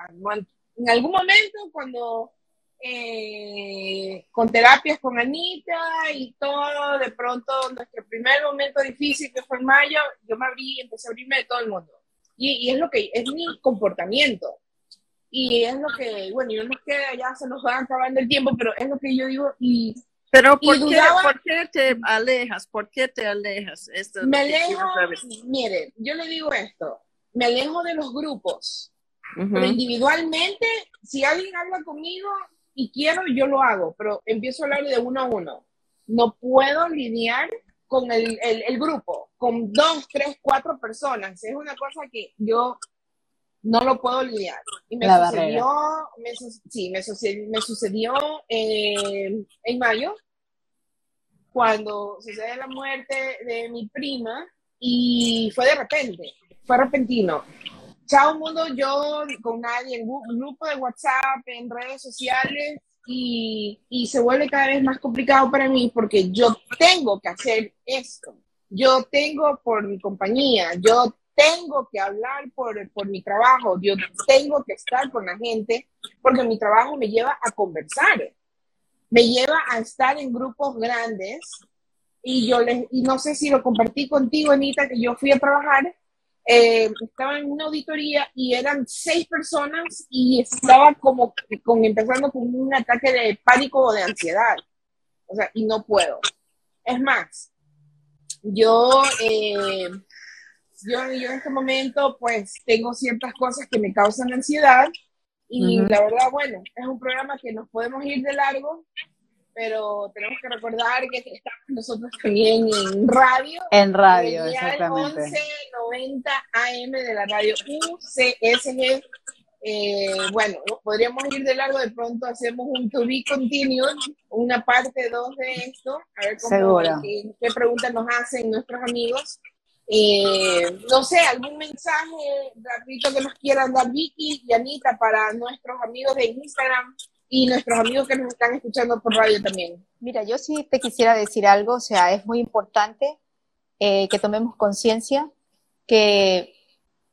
[SPEAKER 2] en algún momento cuando eh, con terapias con Anita y todo, de pronto nuestro primer momento difícil que fue en mayo, yo me abrí, empecé a abrirme de todo el mundo. Y, y es lo que, es mi comportamiento. Y es lo que, bueno, yo nos queda, ya se nos va acabando el tiempo, pero es lo que yo digo y...
[SPEAKER 4] Pero ¿por, qué, ¿por qué, te alejas? ¿Por qué te alejas?
[SPEAKER 2] Esto me alejo, mire, yo le digo esto, me alejo de los grupos, pero individualmente, si alguien habla conmigo y quiero, yo lo hago, pero empiezo a hablar de uno a uno. No puedo lidiar con el, el, el grupo, con dos, tres, cuatro personas. Es una cosa que yo no lo puedo lidiar. Y me sucedió, me, sí, me sucedió, me sucedió eh, en mayo, cuando sucede la muerte de mi prima, y fue de repente, fue repentino. Chao mundo, yo con nadie, en grupo de WhatsApp, en redes sociales, y, y se vuelve cada vez más complicado para mí porque yo tengo que hacer esto. Yo tengo por mi compañía, yo tengo que hablar por, por mi trabajo, yo tengo que estar con la gente porque mi trabajo me lleva a conversar, me lleva a estar en grupos grandes y yo les, y no sé si lo compartí contigo, Anita, que yo fui a trabajar, eh, estaba en una auditoría y eran seis personas y estaba como con, empezando con un ataque de pánico o de ansiedad. O sea, y no puedo. Es más, yo eh, yo, yo en este momento pues tengo ciertas cosas que me causan ansiedad Y la verdad, bueno, es un programa que nos podemos ir de largo, pero tenemos que recordar que estamos nosotros también en radio.
[SPEAKER 3] En radio, exactamente.
[SPEAKER 2] 1190 AM de la radio UCSG. Eh, bueno, podríamos ir de largo, de pronto hacemos un to be continued, una parte 2 de esto, a ver cómo, qué, qué preguntas nos hacen nuestros amigos. Eh, no sé, algún mensaje rapidito que nos quieran dar Vicky y Anita para nuestros amigos de Instagram y nuestros amigos que nos están escuchando por radio también.
[SPEAKER 5] Mira, yo sí te quisiera decir algo, o sea, es muy importante eh, que tomemos conciencia que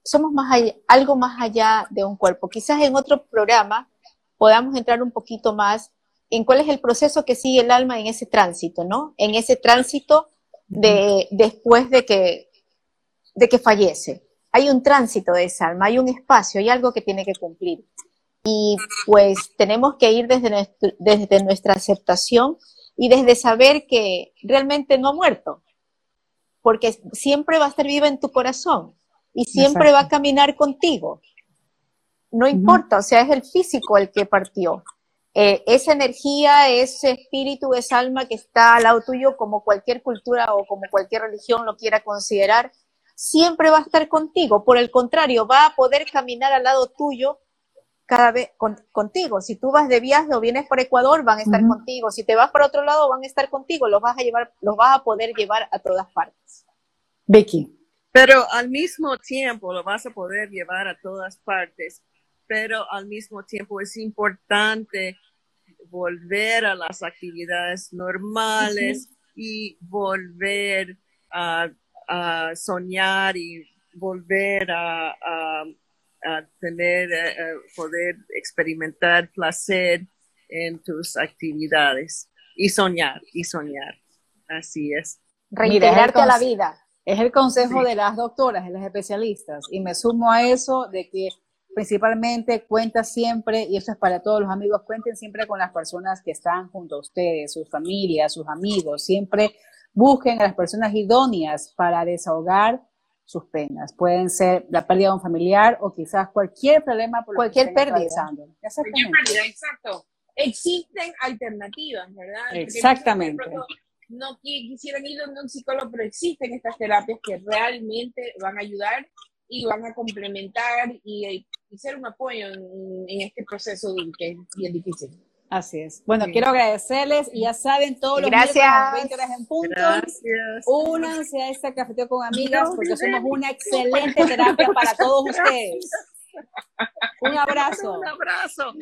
[SPEAKER 5] somos más algo más allá de un cuerpo. Quizás en otro programa podamos entrar un poquito más en cuál es el proceso que sigue el alma en ese tránsito, ¿no? En ese tránsito de después de que de que fallece. Hay un tránsito de esa alma, hay un espacio, hay algo que tiene que cumplir. Y pues tenemos que ir desde, desde nuestra aceptación y desde saber que realmente no ha muerto, porque siempre va a estar viva en tu corazón y siempre va a caminar contigo. No importa, o sea, es el físico el que partió. Eh, esa energía, ese espíritu, esa alma que está al lado tuyo, como cualquier cultura o como cualquier religión lo quiera considerar, siempre va a estar contigo. Por el contrario, va a poder caminar al lado tuyo cada vez contigo. Si tú vas de viaje o vienes por Ecuador, van a estar contigo. Si te vas por otro lado, van a estar contigo. Los vas a llevar, los vas a poder llevar a todas partes.
[SPEAKER 3] Vicky.
[SPEAKER 4] Pero al mismo tiempo lo vas a poder llevar a todas partes. Pero al mismo tiempo es importante volver a las actividades normales y volver a a soñar y volver a, tener, eh, eh, poder experimentar placer en tus actividades y soñar y soñar. Así es.
[SPEAKER 5] Reintegrarte a la vida.
[SPEAKER 3] Es el consejo de las doctoras, de las especialistas. Y me sumo a eso de que principalmente cuenta siempre, y eso es para todos los amigos, cuenten siempre con las personas que están junto a ustedes, sus familias, sus amigos, siempre Busquen a las personas idóneas para desahogar sus penas. Pueden ser la pérdida de un familiar o quizás cualquier problema por
[SPEAKER 5] cualquier pérdida.
[SPEAKER 2] Cualquier pérdida, exacto. Existen alternativas, ¿verdad?
[SPEAKER 3] Exactamente.
[SPEAKER 2] No quisieran ir a un psicólogo, pero existen estas terapias que realmente van a ayudar y van a complementar y, ser un apoyo en, en este proceso que es bien difícil.
[SPEAKER 3] Así es. Bueno, quiero agradecerles y ya saben todos los
[SPEAKER 5] Gracias.
[SPEAKER 3] 20 horas en punto. Gracias. Únanse a este cafeteo con amigas porque somos una excelente terapia para todos ustedes. Un abrazo.
[SPEAKER 4] Un abrazo.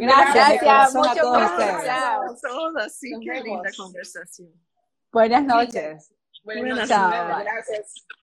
[SPEAKER 3] Gracias.
[SPEAKER 5] Gracias. Mucho a todos
[SPEAKER 4] ustedes. Sí, qué linda conversación.
[SPEAKER 3] Buenas noches.
[SPEAKER 2] Buenas noches. Gracias.